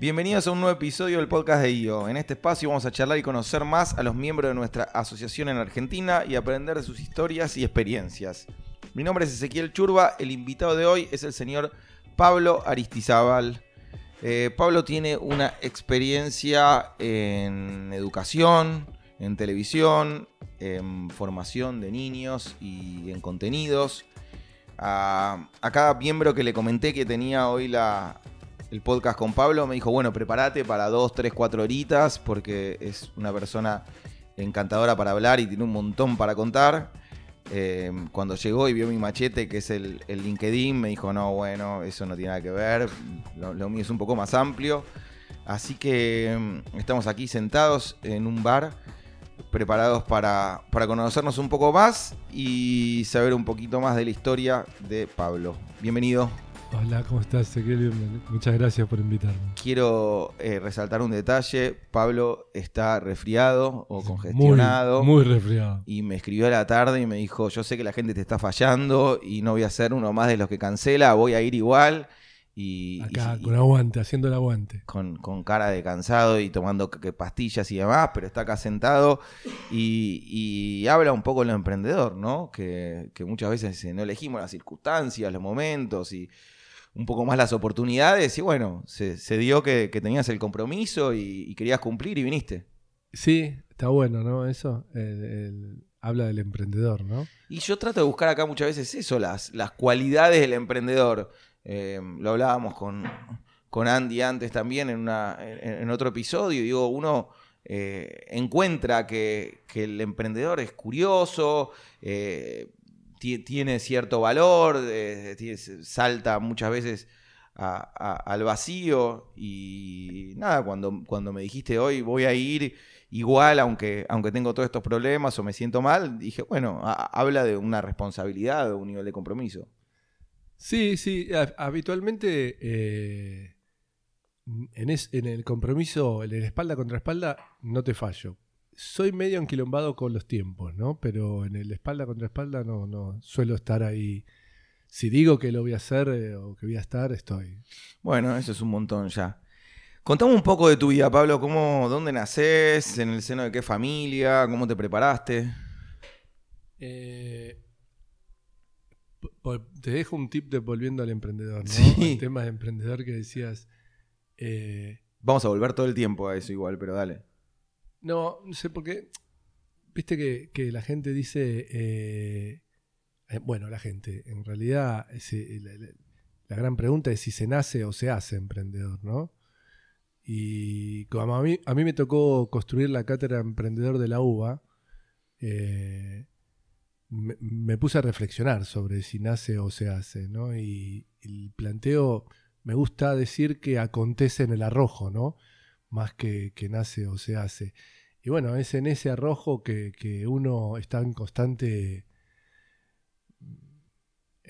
Bienvenidos a un nuevo episodio del podcast de IO. En este espacio vamos a charlar y conocer más a los miembros de nuestra asociación en Argentina y aprender de sus historias y experiencias. Mi nombre es Ezequiel Churba, el invitado de hoy es el señor Pablo Aristizábal. Eh, Pablo tiene una experiencia en educación, en televisión, en formación de niños y en contenidos. A, a cada miembro que le comenté que tenía hoy la, el podcast con Pablo, me dijo, bueno, prepárate para dos, tres, cuatro horitas, porque es una persona encantadora para hablar y tiene un montón para contar. Eh, cuando llegó y vio mi machete, que es el, el, LinkedIn, me dijo, no, bueno, eso no tiene nada que ver, lo, lo mío es un poco más amplio. Así que mm, estamos aquí sentados en un bar, preparados para, para conocernos un poco más y saber un poquito más de la historia de Pablo. Bienvenido. Hola, ¿cómo estás, Ezequiel? Muchas gracias por invitarme. Quiero eh, resaltar un detalle. Pablo está resfriado o congestionado. Muy, muy, resfriado. Y me escribió a la tarde y me dijo, yo sé que la gente te está fallando y no voy a ser uno más de los que cancela, voy a ir igual. Y, Acá, y, con aguante, haciendo el aguante. Con, con, cara de cansado y tomando pastillas y demás, pero está acá sentado y, y habla un poco lo emprendedor, ¿no? Que, que muchas veces no elegimos las circunstancias, los momentos y un poco más las oportunidades y bueno, se, se dio que, que, tenías el compromiso y, y, querías cumplir y viniste. Sí, está bueno, ¿no? Eso el, el, habla del emprendedor, ¿no? Y yo trato de buscar acá muchas veces eso, las, las cualidades del emprendedor. Eh, lo hablábamos con, con, Andy antes también en, una, en, en otro episodio. Digo, uno eh, encuentra que, que, el emprendedor es curioso, eh, tiene cierto valor, eh, salta muchas veces al vacío y nada, cuando, cuando me dijiste hoy voy a ir igual aunque, aunque tengo todos estos problemas o me siento mal, dije, bueno, habla de una responsabilidad, de un nivel de compromiso. Sí, sí, habitualmente eh, en, el compromiso, en el espalda contra espalda, no te fallo soy medio enquilombado con los tiempos, ¿no? Pero en el espalda contra espalda no, no suelo estar ahí. Si digo que lo voy a hacer eh, o que voy a estar, estoy. Bueno, eso es un montón ya. Contame un poco de tu vida, Pablo. ¿Cómo, ¿Dónde naces? ¿En el seno de qué familia? ¿Cómo te preparaste? Eh, te dejo un tip de volviendo al emprendedor, ¿no? Sí. El tema de emprendedor que decías. Eh, Vamos a volver todo el tiempo a eso igual, pero dale. No, no sé por qué. Viste que, que la gente dice. Eh, eh, bueno, la gente. En realidad, la, gran pregunta es si se nace o se hace emprendedor, ¿no? Y como a mí, a mí me tocó construir la cátedra emprendedor de la UBA, eh, me, me, puse a reflexionar sobre si nace o se hace, ¿no? Y el planteo, me gusta decir que acontece en el arrojo, ¿no? Más que, que, nace o se hace. Y bueno, es en ese arrojo que, que, uno está en constante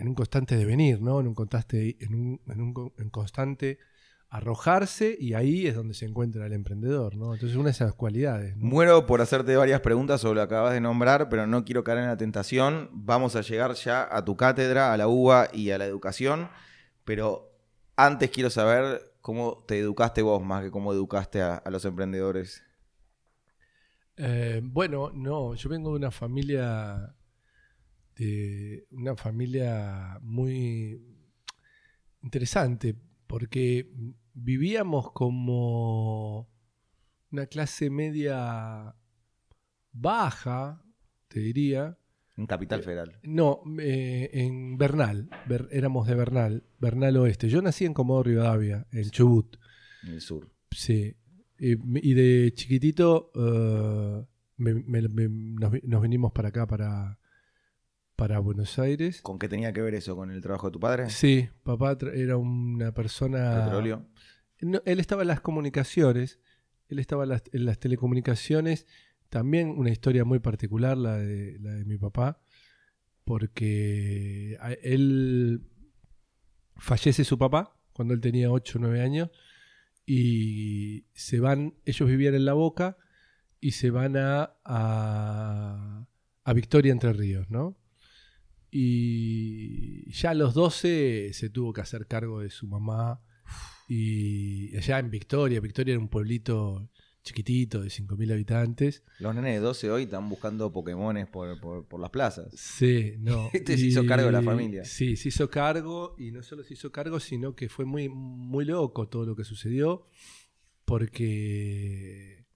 en un constante devenir, ¿no? En un constante, en un, en constante arrojarse y ahí es donde se encuentra el emprendedor, ¿no? Entonces una de esas cualidades. Muero por hacerte varias preguntas sobre lo que acabas de nombrar, pero no quiero caer en la tentación. Vamos a llegar ya a tu cátedra, a la UBA y a la educación, pero antes quiero saber ¿Cómo te educaste vos más que cómo educaste a, los emprendedores? Eh, bueno, no, yo vengo de una familia de una familia muy interesante porque vivíamos como una clase media baja, te diría, en Capital Federal. Eh, no, eh, en Bernal. Ber, éramos de Bernal, Bernal Oeste. Yo nací en Comodoro Rivadavia, en Chubut. En el sur. Sí. Y, y de chiquitito uh, me, me, me, nos, nos, venimos para acá, para, para Buenos Aires. ¿Con qué tenía que ver eso? ¿Con el trabajo de tu padre? Sí, papá era una persona... ¿Petróleo? No, él estaba en las comunicaciones, él estaba en las, en las telecomunicaciones también una historia muy particular la de, la de mi papá, porque él fallece su papá cuando él tenía 8 o 9 años y se van, ellos vivían en La Boca y se van a, a, a Victoria Entre Ríos, ¿no? Y ya a los 12 se tuvo que hacer cargo de su mamá Y allá en Victoria, Victoria era un pueblito chiquitito de 5.000 habitantes. Los nenes de 12 hoy están buscando Pokémones por, por, por las plazas. Sí, no. Este se hizo cargo de la familia. Sí, se hizo cargo y no solo se hizo cargo, sino que fue muy, muy loco todo lo que sucedió porque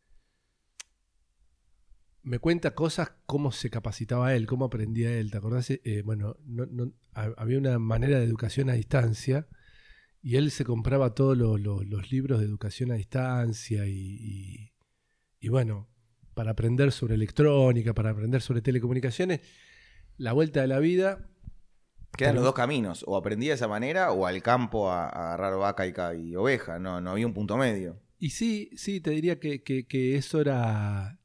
me cuenta cosas, cómo se capacitaba él, cómo aprendía él. ¿Te acordás? Eh, bueno, no, no, había una manera de educación a distancia y él se compraba todos los, libros de educación a distancia y, y, y, bueno, para aprender sobre electrónica, para aprender sobre telecomunicaciones, la vuelta de la vida. Quedan los dos caminos, o aprendía de esa manera o al campo a, a agarrar vaca y, y, oveja, no, no había un punto medio. Y sí, sí, te diría que, que, que eso era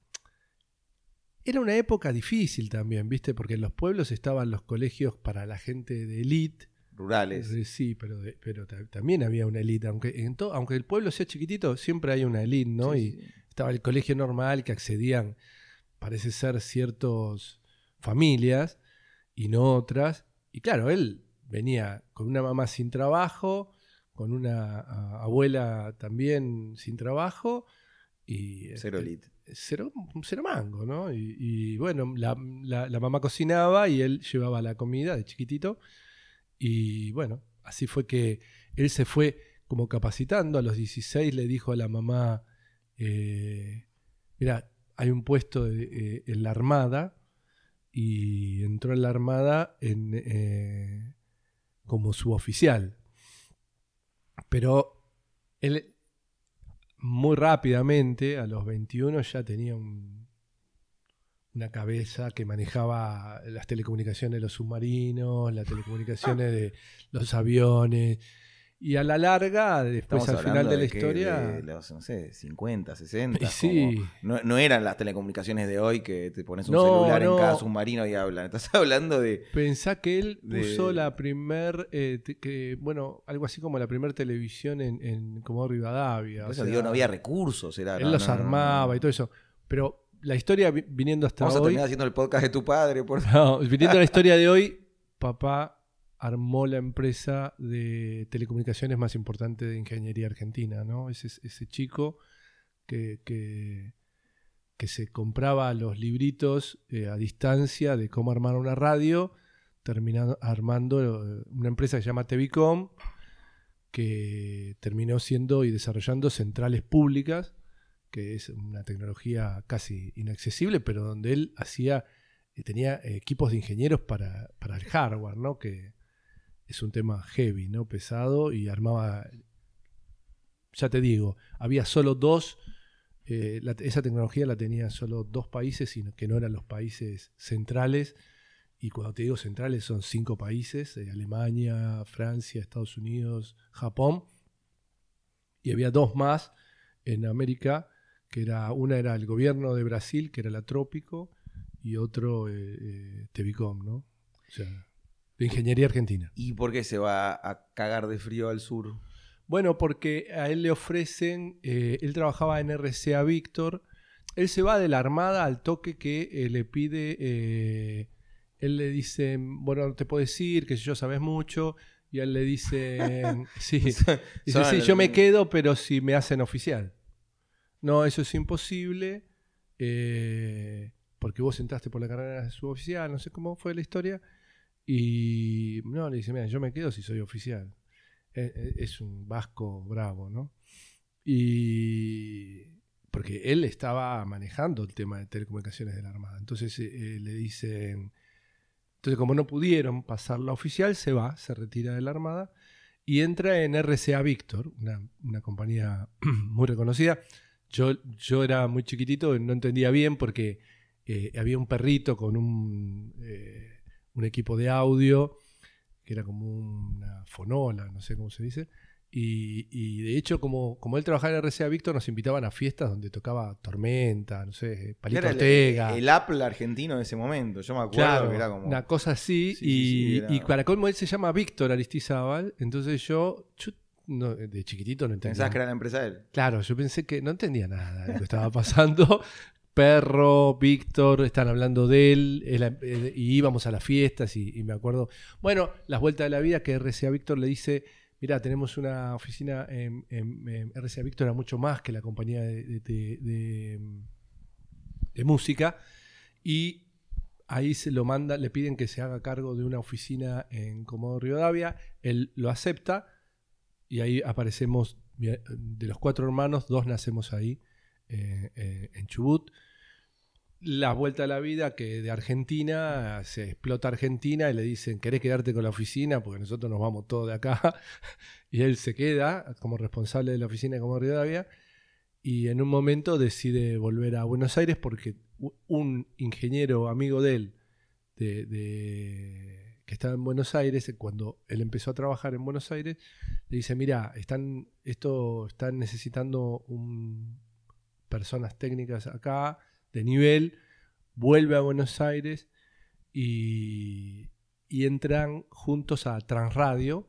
era una época difícil también, ¿viste? Porque en los pueblos estaban los colegios para la gente de élite. Rurales. Eh, Sí, pero, de- pero ta- también había una élite. Aunque, en to- aunque el pueblo sea chiquitito, siempre hay una élite, ¿no? Sí, y sí. estaba el colegio normal que accedían, parece ser, ciertas familias y no otras. Y claro, él venía con una mamá sin trabajo, con una a- abuela también sin trabajo. Y, Cero este, elite. cero, cero mango, ¿no? Y, y, bueno, la, la- la mamá cocinaba y él llevaba la comida de chiquitito. Y bueno, así fue que él se fue como capacitando. A los 16 le dijo a la mamá, eh, mira, hay un puesto eh, en la Armada y entró en la Armada en, eh, como suboficial. Pero él muy rápidamente, a los 21, ya tenía un- una cabeza que manejaba las telecomunicaciones de los submarinos, las telecomunicaciones de los aviones. Y a la larga, después Estamos al final de la historia... de los, no sé, 50, 60. Y sí. como- no, no eran las telecomunicaciones de hoy que te pones un No, celular no. en cada submarino y hablan. Estás hablando de. Pensá que él de- puso la primer, eh, que, bueno, algo así como la primer televisión en, en Comodoro Rivadavia. Por o eso sea, digo, no había recursos. Era, él los armaba y todo eso. Pero la historia vi- viniendo hasta Vamos a hoy... terminar haciendo el podcast de tu padre. Por... No, viniendo a la historia de hoy, papá armó la empresa de telecomunicaciones más importante de ingeniería argentina, ¿no? Ese, ese chico que, que, que se compraba los libritos eh, a distancia de cómo armar una radio, terminando armando eh, una empresa que se llama Tevicom, que terminó siendo y desarrollando centrales públicas, que es una tecnología casi inaccesible, pero donde él hacía y tenía equipos de ingenieros para, para el hardware, ¿no? Que es un tema heavy, ¿no? Pesado y armaba, ya te digo, había solo dos, eh, esa tecnología la tenía solo dos países, sino que no eran los países centrales. Y cuando te digo centrales son cinco países, eh, Alemania, Francia, Estados Unidos, Japón. Y había dos más en América, que era una era el gobierno de Brasil, que era la Trópico, y otro eh, eh, Tevicom, ¿no? O sea, de ingeniería argentina. ¿Y por qué se va a cagar de frío al sur? Bueno, porque a él le ofrecen, eh, él trabajaba en RCA Víctor, él se va de la Armada al toque que eh, le pide, eh, él le dice, bueno, no te puedo decir, que yo sabes mucho, y él le dicen, sí, dice, sí, yo me quedo, pero si me hacen oficial. No, eso es imposible, eh, porque vos entraste por la carrera de suboficial, no sé cómo fue la historia, y no, le dice, mira, yo me quedo si soy oficial. Eh, eh, Es un vasco bravo, ¿no? Y porque él estaba manejando el tema de telecomunicaciones de la Armada. Entonces le dicen, entonces como no pudieron pasar la oficial, se va, se retira de la Armada y entra en RCA Víctor, una compañía muy reconocida. Yo, yo era muy chiquitito y no entendía bien porque eh, había un perrito con un, eh, un equipo de audio que era como una fonola, no sé cómo se dice. Y, y de hecho, como, como él trabajaba en RCA Víctor, nos invitaban a fiestas donde tocaba Tormenta, no sé, Palito Era el, Ortega. el Apple argentino de ese momento. Yo me acuerdo Claro, que era como. una cosa así. Sí, sí, y, sí, era- y para colmo él se llama Víctor Aristizábal. Entonces yo, yo no- de chiquitito no entendía. Pensabas que era la empresa de él. Claro, yo pensé que no entendía nada de lo que estaba pasando. Perro, Víctor, están hablando de él, él, eh, y íbamos a las fiestas y, y me acuerdo, bueno, las vueltas de la vida que RCA Víctor le dice, mira, tenemos una oficina en, en, RCA Víctor, era mucho más que la compañía de, de, de, música, y ahí se lo manda, le piden que se haga cargo de una oficina en Comodoro Rivadavia, él lo acepta, y ahí aparecemos, de los cuatro hermanos, dos nacemos ahí, eh, eh, en Chubut la vuelta a la vida que de Argentina se explota Argentina y le dicen, ¿querés quedarte con la oficina? Porque nosotros nos vamos todos de acá. y él se queda como responsable de la oficina Comodoro Rivadavia y en un momento decide volver a Buenos Aires porque un ingeniero amigo de él de, que estaba en Buenos Aires, cuando él empezó a trabajar en Buenos Aires, le dice, mira, están, esto, están necesitando personas técnicas acá de nivel, vuelve a Buenos Aires y, entran juntos a Transradio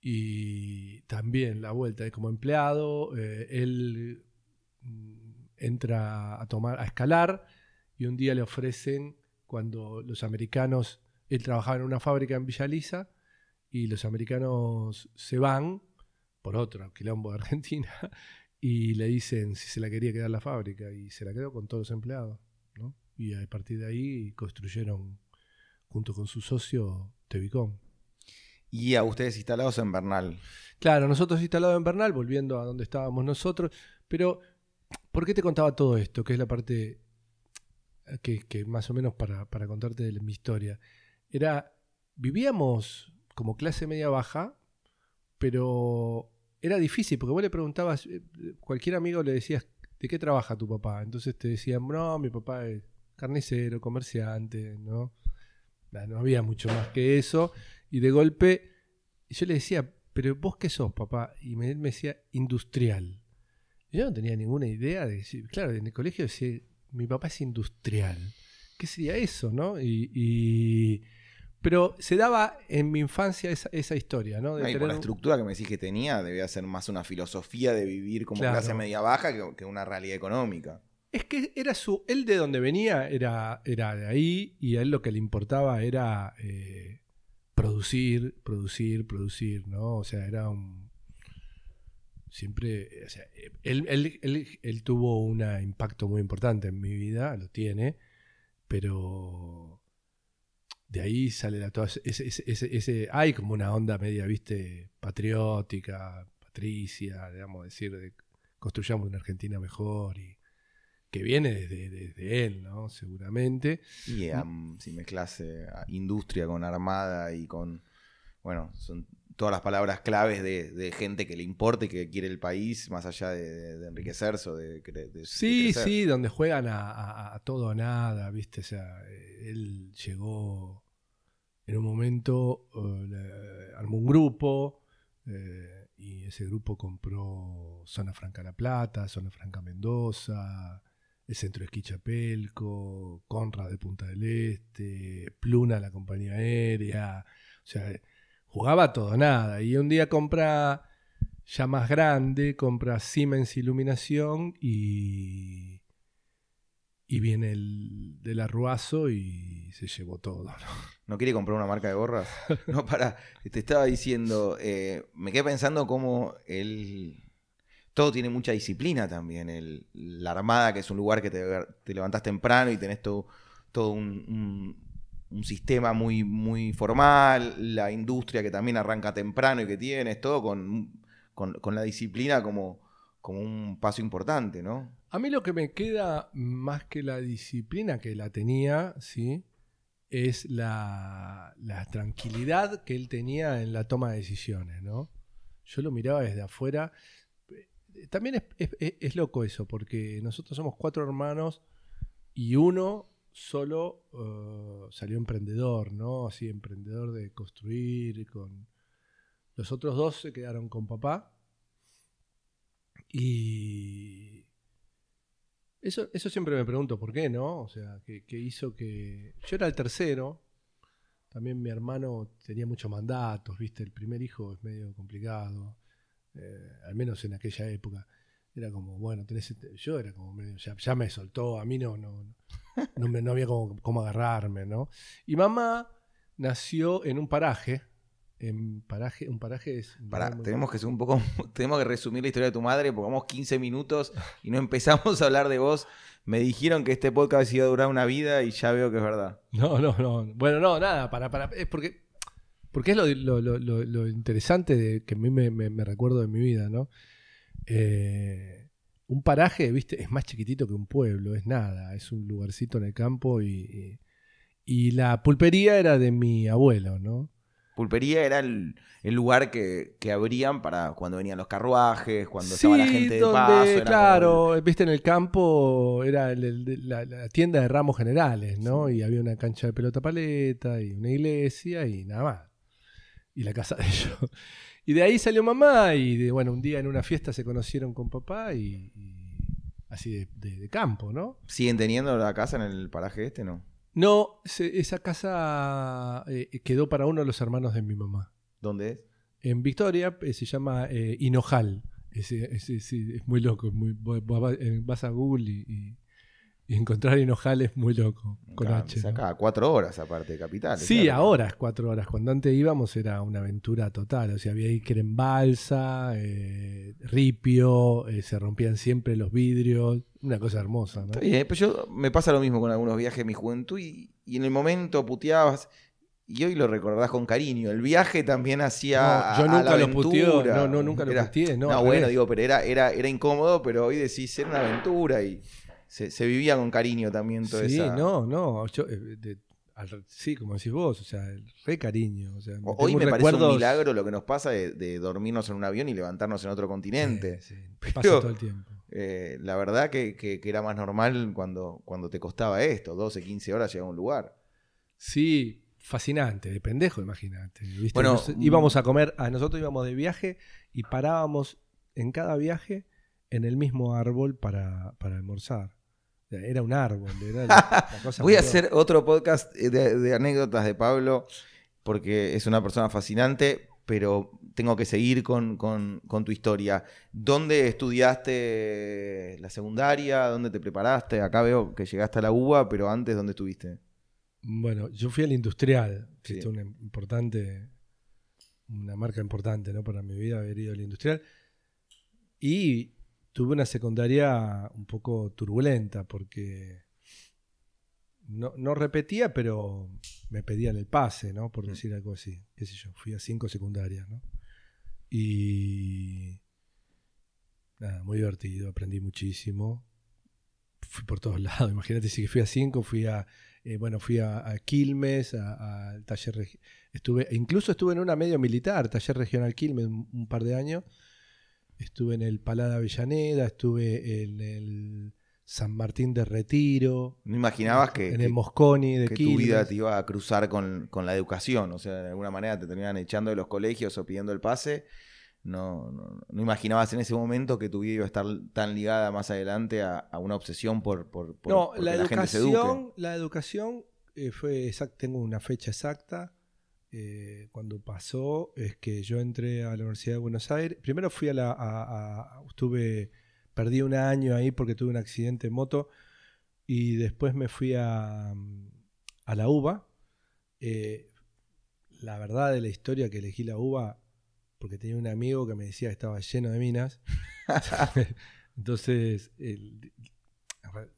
y también la vuelta como empleado, eh, él mm, entra a tomar a escalar y un día le ofrecen cuando los americanos él trabajaba en una fábrica en Villa y los americanos se van por otro quilombo de Argentina y le dicen si se la quería quedar la fábrica y se la quedó con todos los empleados. ¿no? Y a partir de ahí construyeron, junto con su socio, Tevicom. Y a ustedes instalados en Bernal. Claro, nosotros instalados en Bernal, volviendo a donde estábamos nosotros. Pero, ¿por qué te contaba todo esto? Que es la parte que, que más o menos para, para contarte de mi historia. Era, vivíamos como clase media baja, pero era difícil, porque vos le preguntabas, eh, cualquier amigo le decías, ¿de qué trabaja tu papá? Entonces te decían, no, mi papá es carnicero, comerciante, ¿no? No había mucho más que eso. Y de golpe, yo le decía, ¿pero vos qué sos, papá? Y él me decía, industrial. yo no tenía ninguna idea de decir, claro, en el colegio decía, mi papá es industrial. ¿Qué sería eso, no? y pero se daba en mi infancia esa, historia, ¿no? De por la estructura que me decís que tenía, debía ser más una filosofía de vivir como clase media baja que, una realidad económica. Es que era su. Él de donde venía era, era de ahí y a él lo que le importaba era eh, producir, producir, producir, ¿no? O sea, era un. Siempre. O sea, él, él tuvo un impacto muy importante en mi vida, lo tiene, pero de ahí sale la, toda ese, ese, hay como una onda media, viste, patriótica, patricia, digamos, decir, construyamos una Argentina mejor y que viene desde, él, ¿no? Seguramente. Y si mezclas industria con armada y con, bueno, son todas las palabras claves de, gente que le importa y que quiere el país, más allá de, enriquecerse o de, Sí, sí, donde juegan a, todo o nada, ¿viste? O sea, él llegó en un momento, eh, armó un grupo eh, y ese grupo compró Zona Franca La Plata, Zona Franca Mendoza, el Centro de Esquí Chapelco, Conrad de Punta del Este, Pluna, la compañía aérea, o sea jugaba todo, nada. Y un día compra, ya más grande, compra Siemens Iluminación y, y viene el del arruazo y se llevó todo. ¿no? ¿No quiere comprar una marca de gorras? No, para, te estaba diciendo, eh, me quedé pensando cómo él... Todo tiene mucha disciplina también. El, la Armada, que es un lugar que te, te levantás temprano y tenés todo, todo un, un sistema muy, muy formal, la industria que también arranca temprano y que tienes, todo con, con, la disciplina como, como un paso importante, ¿no? A mí lo que me queda más que la disciplina que la tenía, ¿sí? Es la, la tranquilidad que él tenía en la toma de decisiones, ¿no? Yo lo miraba desde afuera. También es, es loco eso, porque nosotros somos cuatro hermanos y uno solo uh, salió emprendedor, ¿no? Así, emprendedor de construir. Con... Los otros dos se quedaron con papá. Y eso, eso siempre me pregunto por qué, ¿no? O sea, ¿qué, hizo que... Yo era el tercero. También mi hermano tenía muchos mandatos, ¿viste? El primer hijo es medio complicado. Eh, al menos en aquella época. Era como, bueno, tenés este, yo era como medio, ya, me soltó, a mí no, no, no, me, no había cómo, agarrarme, ¿no? Y mamá nació en un paraje En paraje, un paraje es. un Pará, tenemos que ser un poco, tenemos que resumir la historia de tu madre, porque vamos 15 minutos y no empezamos a hablar de vos. Me dijeron que este podcast iba a durar una vida y ya veo que es verdad. No, no, no. Bueno, no, nada, para, para. Es porque. Porque es lo, lo- lo- lo- lo interesante de que a mí me, me- me recuerdo de mi vida, ¿no? Eh, un paraje, viste, es más chiquitito que un pueblo, es nada, es un lugarcito en el campo y, y, y la pulpería era de mi abuelo, ¿no? Pulpería era el, el lugar que, que abrían para cuando venían los carruajes, cuando estaba la gente de paso. era como claro, viste, en el campo era el- el- la, la tienda de ramos generales, ¿no? Y había una cancha de pelota paleta y una iglesia y nada más. Y la casa de ellos. Y de ahí salió mamá y, de, bueno, un día en una fiesta se conocieron con papá y, y así de, de- de campo, ¿no? ¿Siguen teniendo la casa en el paraje este, no? No, se- esa casa eh, quedó para uno de los hermanos de mi mamá. ¿Dónde es? En Victoria eh, se llama eh, Hinojal. Ese- sí, es muy loco. es muy- va- va- vas a Google y, y- y encontrar Hinojal es muy loco. Con H. acá, cuatro horas aparte de Capital. Sí, claro. ahora es cuatro horas. Cuando antes íbamos era una aventura total. O sea, había que ir en balsa, eh, ripio, eh, se rompían siempre los vidrios. Una cosa hermosa, ¿no? Está bien, pero yo me pasa lo mismo con algunos viajes de mi juventud y, y en el momento puteabas y hoy lo recordás con cariño. El viaje también hacía No, yo a- a nunca la lo aventura. puteo, no, no, nunca lo Era- puteé, no, bueno, digo, pero era, era, era incómodo, pero hoy decís, era una aventura y se, se vivía con cariño también toda Sí, esa... no, no. yo, eh, de- al- sí, como decís vos, o sea, el re cariño. O sea, Hoy me parece un milagro lo que nos pasa de, de dormirnos en un avión y levantarnos en otro continente. Sí, sí, pasa todo el tiempo. Eh, la verdad que, que- que era más normal cuando, cuando te costaba esto, 12, 15 horas llegar a un lugar. Sí, fascinante, de pendejo, imagínate. Bueno, Nos- mm. íbamos a comer, a nosotros íbamos de viaje y parábamos en cada viaje en el mismo árbol para, para almorzar. Era un árbol, era la, la cosa Voy a hacer otro podcast eh, de, de anécdotas de Pablo, porque es una persona fascinante, pero tengo que seguir con, con- con tu historia. ¿Dónde estudiaste la secundaria? ¿Dónde te preparaste? Acá veo que llegaste a la UBA, pero antes, ¿dónde estuviste? Bueno, yo fui al industrial, que Sí. es una importante, una marca importante ¿no? para mi vida haber ido al industrial. Y tuve una secundaria un poco turbulenta porque no, no repetía, pero me pedían el pase, ¿no? Por Mm. decir algo así. Qué sé yo, fui a cinco secundarias, ¿no? Y nada, muy divertido, aprendí muchísimo. Fui por todos lados, imagínate si fui a cinco, fui a eh, bueno, fui a, a Quilmes, a- al taller estuve, incluso estuve en una medio militar, taller regional Quilmes, un, un par de años. Estuve en el Palada Avellaneda, estuve en el San Martín de Retiro, No imaginabas que, en el Mosconi de que tu vida te iba a cruzar con, con la educación. O sea, de alguna manera te terminaban echando de los colegios o pidiendo el pase. No, no, no imaginabas en ese momento que tu vida iba a estar tan ligada más adelante a, a una obsesión por, por, por- no, la la, gente se eduque. educación, la educación eh, fue exacta, tengo una fecha exacta. Eh, cuando pasó es que yo entré a la Universidad de Buenos Aires. Primero fui a la. a- a- estuve. Perdí un año ahí porque tuve un accidente en moto. Y después me fui a, a la UBA. Eh, la verdad de la historia que elegí la UBA porque tenía un amigo que me decía que estaba lleno de minas. Entonces, el-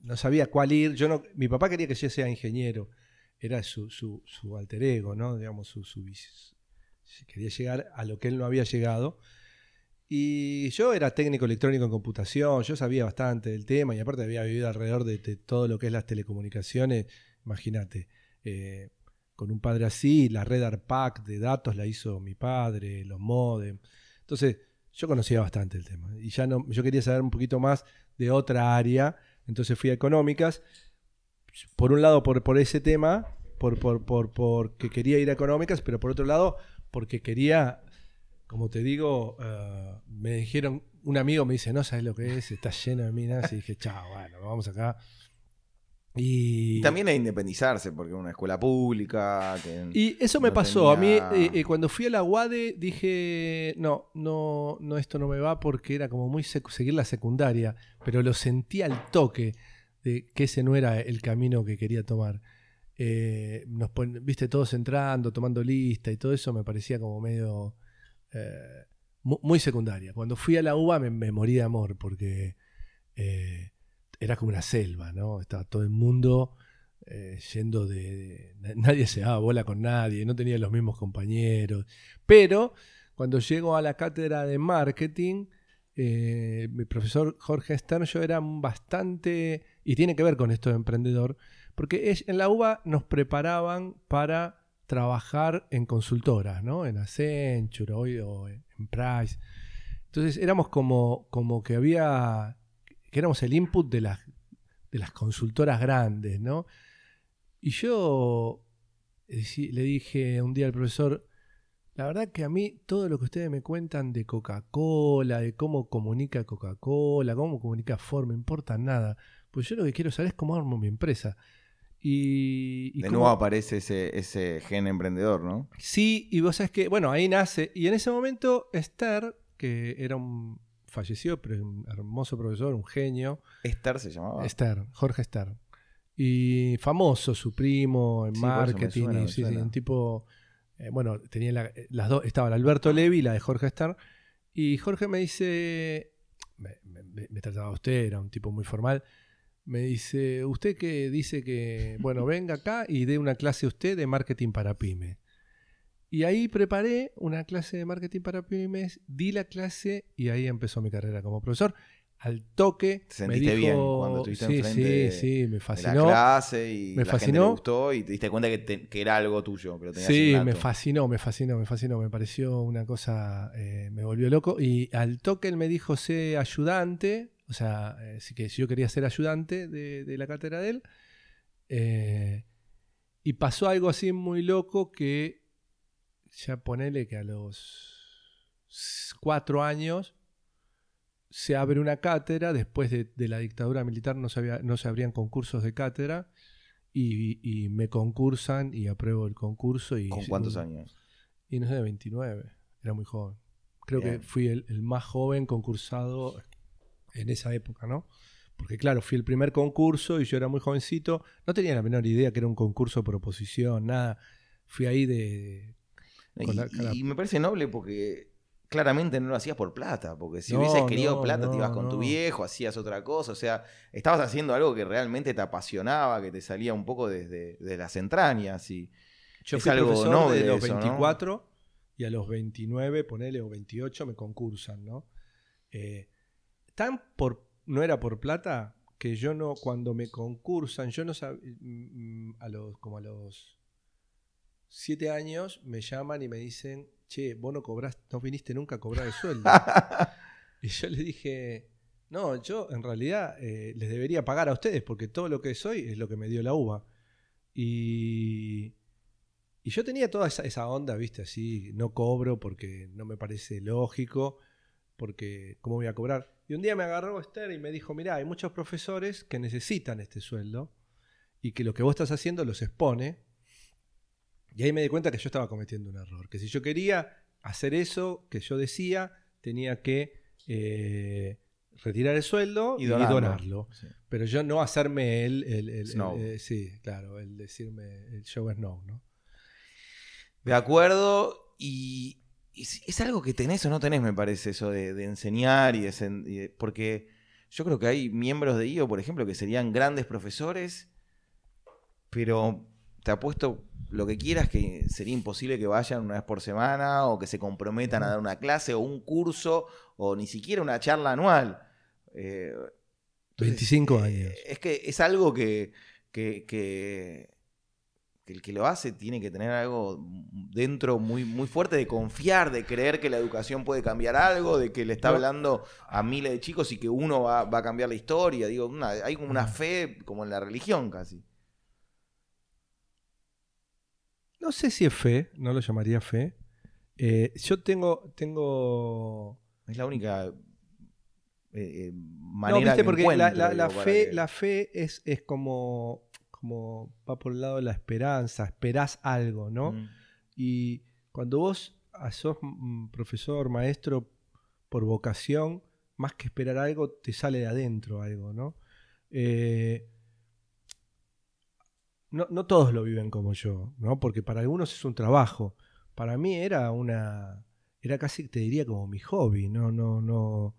no sabía cuál ir. Yo no, mi papá quería que yo sea ingeniero. Era su, su, su alter ego, ¿no? Digamos, su, su Quería llegar a lo que él no había llegado. Y yo era técnico electrónico en computación, yo sabía bastante del tema y aparte había vivido alrededor de, de todo lo que es las telecomunicaciones. Imagínate, eh, con un padre así, la red ARPAC de datos la hizo mi padre, los modem. Entonces, yo conocía bastante el tema y ya no, yo quería saber un poquito más de otra área, entonces fui a económicas. Por un lado, por, por ese tema, por, por, por, porque quería ir a económicas, pero por otro lado, porque quería, como te digo, eh, me dijeron, un amigo me dice, no sabes lo que es, está lleno de minas, y dije, chao, bueno, vamos acá. Y, Y también a independizarse, porque es una escuela pública. que y eso me no pasó. A mí, eh, eh, cuando fui a la UADE, dije, no, no, no, esto no me va porque era como muy seguir la secundaria, pero lo sentí al toque de que ese no era el camino que quería tomar. eh, nos viste todos entrando, tomando lista y todo eso me parecía como medio eh, muy secundaria. Cuando fui a la UBA me, morí de amor porque eh, era como una selva, ¿no? Estaba todo el mundo yendo de, Nadie se daba bola con nadie, no tenía los mismos compañeros. Pero cuando llego a la cátedra de marketing, mi profesor Jorge Stern, yo era bastante, y tiene que ver con esto de emprendedor, porque en la UBA nos preparaban para trabajar en consultoras, ¿no? En Accenture o en Price. Entonces éramos como, como que había, que éramos el input de las, de las consultoras grandes, ¿no? Y yo le dije un día al profesor, la verdad que a mí todo lo que ustedes me cuentan de Coca-Cola, de cómo comunica Coca-Cola, cómo comunica Ford, me importa nada. Pues yo lo que quiero saber es cómo armo mi empresa. Y, de nuevo aparece ese, ese gen emprendedor, ¿no? Sí, y vos sabés que, bueno, ahí nace. Y en ese momento, Esther, que era un fallecido, pero un hermoso profesor, un genio. Esther se llamaba. Esther, Jorge Esther. Y famoso, su primo en marketing. un tipo. Eh, bueno, tenía las dos. Estaba el Alberto Levi y la de Jorge Esther. Y Jorge me dice. Me, me trataba usted, era un tipo muy formal me dice, usted que dice que, bueno, venga acá y dé una clase usted de marketing para pymes. Y ahí preparé una clase de marketing para pymes, di la clase y ahí empezó mi carrera como profesor. Al toque. ¿Te sentiste bien cuando estuviste sí, enfrente sí, sí, me fascinó. De la clase y me la fascinó. Gente gustó y te diste cuenta que, que era algo tuyo. Pero sí, me fascinó, me fascinó, me fascinó. Me pareció una cosa, eh, me volvió loco. Y al toque él me dijo, sé ayudante o sea, eh, que si yo quería ser ayudante de, la cátedra de él. Eh, y pasó algo así muy loco que ya ponele que a los cuatro años se abre una cátedra, después de, la dictadura militar no se, no se abrían concursos de cátedra y, me concursan y apruebo el concurso. Y, ¿Con cuántos años? Y no sé, de 29, era muy joven. Creo que fui el, el, más joven concursado en esa época, ¿no? Porque claro, fui el primer concurso y yo era muy jovencito, no tenía la menor idea que era un concurso por oposición, nada. Fui ahí de... y, me parece noble porque claramente no lo hacías por plata, porque si hubieses querido plata te ibas con tu viejo, hacías otra cosa, o sea, estabas haciendo algo que realmente te apasionaba, que te salía un poco desde de las entrañas y yo fui algo noble de los 24 y a los 29, ponele, o 28 me concursan, ¿no? Eh, tan por, no era por plata que yo no, cuando me concursan, yo no sabía, mm, a los, como a los siete años me llaman y me dicen, che, vos no cobras, no viniste nunca a cobrar el sueldo. y yo les dije, no, yo en realidad eh, les debería pagar a ustedes porque todo lo que soy es lo que me dio la uva. Y, y yo tenía toda esa, esa onda, viste, así, no cobro porque no me parece lógico, porque ¿cómo voy a cobrar? Y un día me agarró Esther y me dijo, mira, hay muchos profesores que necesitan este sueldo y que lo que vos estás haciendo los expone. Y ahí me di cuenta que yo estaba cometiendo un error, que si yo quería hacer eso que yo decía, tenía que eh, retirar el sueldo y donarlo. Pero yo no hacerme el, el, el, sí, claro, el decirme el show es no, ¿no? De acuerdo, y es, algo que tenés o no tenés, me parece, eso de, enseñar y de, Porque yo creo que hay miembros de IO, por ejemplo, que serían grandes profesores, pero te apuesto lo que quieras que sería imposible que vayan una vez por semana o que se comprometan a dar una clase o un curso o ni siquiera una charla anual. 25 eh, años. Es que es algo que, que que el que lo hace tiene que tener algo dentro muy, muy fuerte de confiar, de creer que la educación puede cambiar algo, de que le está hablando a miles de chicos y que uno va, a cambiar la historia. Digo, hay como una fe como en la religión casi. No sé si es fe, no lo llamaría fe. Eh, yo tengo, tengo. Es la única eh, eh, manera no, porque la, fe, la fe es, es como como va por el lado de la esperanza, esperás algo, ¿no? Mm. Y cuando vos sos profesor, maestro por vocación, más que esperar algo, te sale de adentro algo, ¿no? Eh, no, no todos lo viven como yo, ¿no? Porque para algunos es un trabajo. Para mí era una. Era casi, te diría, como mi hobby. No, no, no.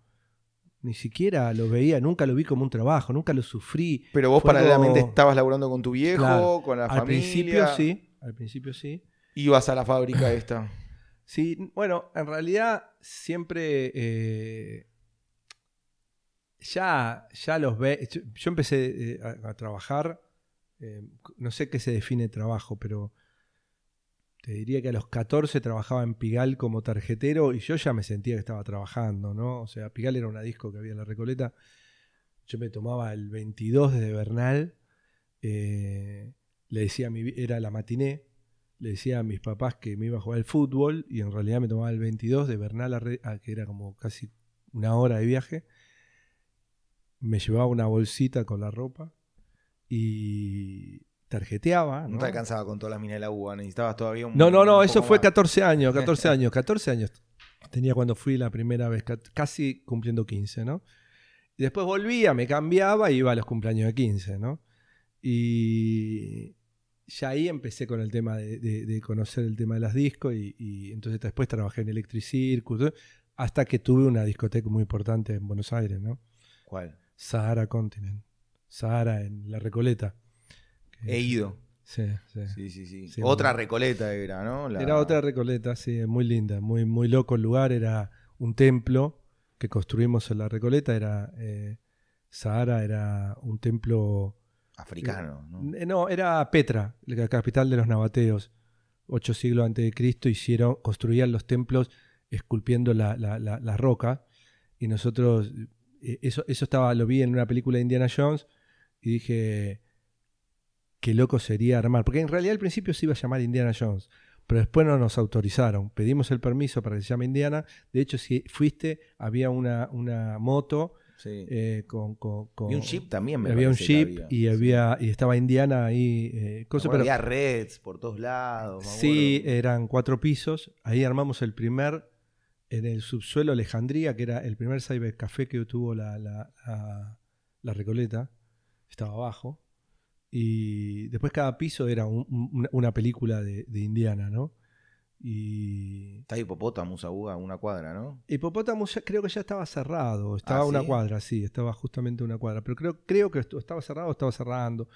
Ni siquiera lo veía, nunca lo vi como un trabajo, nunca lo sufrí. Pero vos Fue paralelamente estabas laburando con tu viejo, Claro. con la Al familia. principio sí, al principio sí. Ibas a la fábrica esta. Sí, bueno, en realidad siempre eh, ya, ya los ve. Yo, yo empecé eh, a, a trabajar, eh, no sé qué se define trabajo, pero diría que a los 14 trabajaba en Pigal como tarjetero y yo ya me sentía que estaba trabajando, ¿no? O sea, Pigal era una disco que había en la Recoleta. Yo me tomaba el 22 de Bernal, eh, le decía a mi, era la matiné, le decía a mis papás que me iba a jugar al fútbol y en realidad me tomaba el 22 de Bernal, a a- que era como casi una hora de viaje. Me llevaba una bolsita con la ropa y tarjeteaba. No ¿no? te alcanzaba con todas las minas de la uva, necesitabas todavía un No, no, no, eso fue más. 14 años, 14 años, 14 años tenía cuando fui la primera vez, ca- casi cumpliendo 15, ¿no? Y después volvía, me cambiaba y iba a los cumpleaños de 15, ¿no? Y ya ahí empecé con el tema de, de- de conocer el tema de las discos y, y entonces después trabajé en Electric Circus, ¿eh? hasta que tuve una discoteca muy importante en Buenos Aires, ¿no? ¿Cuál? Sahara Continent, Sahara en La Recoleta. He ido. Sí, sí. Sí, sí, Otra muy- recoleta era, ¿no? La- Era otra Recoleta, sí, muy linda, muy, muy loco el lugar. Era un templo que construimos en la Recoleta. Era eh, Sahara, era un templo. Africano, ¿no? eh, No, era Petra, la capital de los nabateos. Ocho siglos antes de Cristo hicieron, construían los templos esculpiendo la, la- la- la roca. Y nosotros, eh, eso, eso estaba, lo vi en una película de Indiana Jones y dije, qué loco sería armar. Porque en realidad al principio se iba a llamar Indiana Jones, pero después no nos autorizaron. Pedimos el permiso para que se llame Indiana. De hecho, si fuiste, había una, una moto Sí. eh, con, con- con- y un jeep también, me había un jeep había. y había y estaba Indiana ahí. eh, cosa, pero- Había reds por todos lados. Sí, eran cuatro pisos. Ahí armamos el primer, en el subsuelo Alejandría, que era el primer cybercafé que tuvo la, la, la- la Recoleta. Estaba abajo. Y después cada piso era un- un- una, película de, de Indiana, ¿no? Y Está Hipopótamos, Aguga, una cuadra, ¿no? Hipopótamo ya- creo que ya estaba cerrado. Estaba ¿Ah, a una sí? cuadra, sí, estaba justamente a una cuadra. Pero creo, creo que estaba cerrado o estaba cerrando.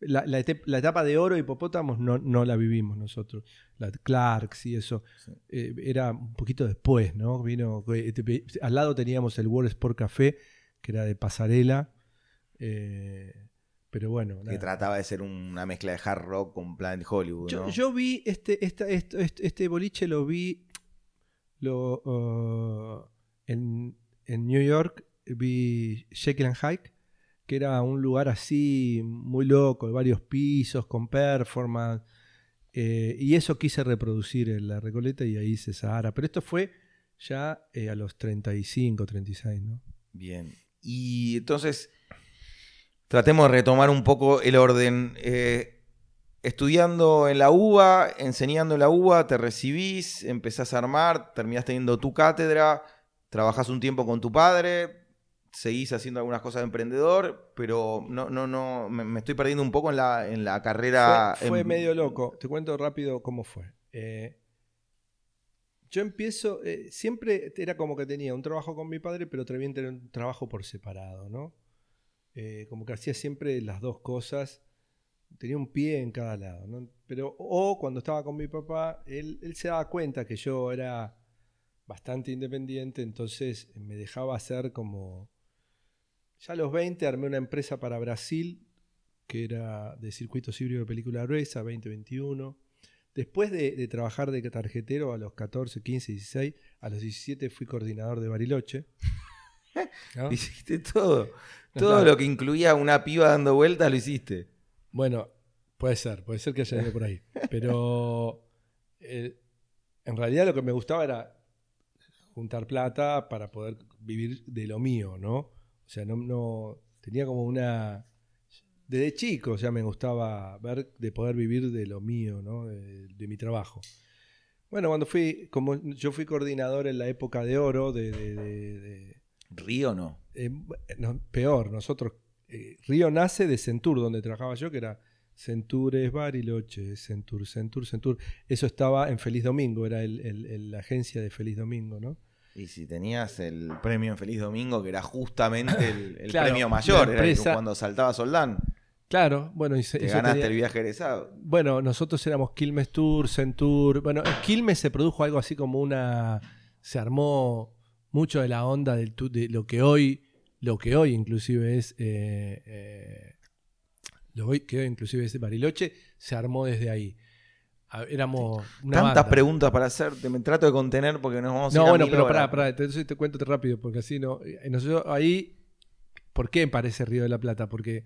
La, la etapa de oro Hipopótamos no, no la vivimos nosotros. La Clarks y eso. Sí. eh, era un poquito después, ¿no? Vino, eh, al lado teníamos el World Sport Café, que era de pasarela. eh, pero bueno, Que trataba de ser una mezcla de hard rock con Planet Hollywood, Yo, ¿no? yo vi este, esta- este, este boliche, lo vi lo, uh, en, en New York, vi Jekyll and Hyde, que era un lugar así muy loco, de varios pisos, con performance. eh, y eso quise reproducir en la Recoleta y ahí hice Sahara. Pero esto fue ya eh, a los 35, 36, ¿no? Bien. Y entonces, tratemos de retomar un poco el orden. Eh, estudiando en la UBA, enseñando en la UBA, te recibís, empezás a armar, terminás teniendo tu cátedra, trabajás un tiempo con tu padre, seguís haciendo algunas cosas de emprendedor, pero no, no, no, me, me estoy perdiendo un poco en la, en la carrera. Fue, fue en- medio loco. Te cuento rápido cómo fue. Eh, yo empiezo, eh, siempre era como que tenía un trabajo con mi padre, pero también tenía un trabajo por separado, ¿no? Eh, como que hacía siempre las dos cosas, tenía un pie en cada lado, ¿no? Pero, o cuando estaba con mi papá, él, él se daba cuenta que yo era bastante independiente, entonces me dejaba hacer como... Ya a los 20 armé una empresa para Brasil, que era de circuitos híbridos de película gruesa, 2021. Después de, de trabajar de tarjetero a los 14, 15, 16, a los 17 fui coordinador de Bariloche. ¿No? Hiciste todo. Todo Claro. lo que incluía una piba dando vueltas lo hiciste. Bueno, puede ser, puede ser que haya ido por ahí. Pero eh, en realidad lo que me gustaba era juntar plata para poder vivir de lo mío, ¿no? O sea, no, no tenía como una... Desde chico ya me gustaba ver de poder vivir de lo mío, ¿no? De, de mi trabajo. Bueno, cuando fui, como yo fui coordinador en la época de oro de- de- de, Río no. Eh, no, peor, nosotros. eh, Río nace de Centur, donde trabajaba yo, que era Centur es Bariloche, Centur, Centur, Centur. Eso estaba en Feliz Domingo, era la agencia de Feliz Domingo, ¿no? Y si tenías el premio en Feliz Domingo, que era justamente el, premio mayor, era cuando saltaba Soldán. Claro, bueno, y ganaste el viaje egresado. Bueno, nosotros éramos Quilmes Tour, Centur. Bueno, en Quilmes se produjo algo así como una. Se armó mucho de la onda del, de lo que hoy, lo que hoy inclusive es. Eh, eh, lo que hoy inclusive es Bariloche, se armó desde ahí. Éramos Tantas preguntas para hacerte, me trato de contener porque nos vamos a No, bueno, pero pará, pará, entonces te cuento rápido, porque así no. Eh, nosotros ahí, ¿por qué parece Río de la Plata? Porque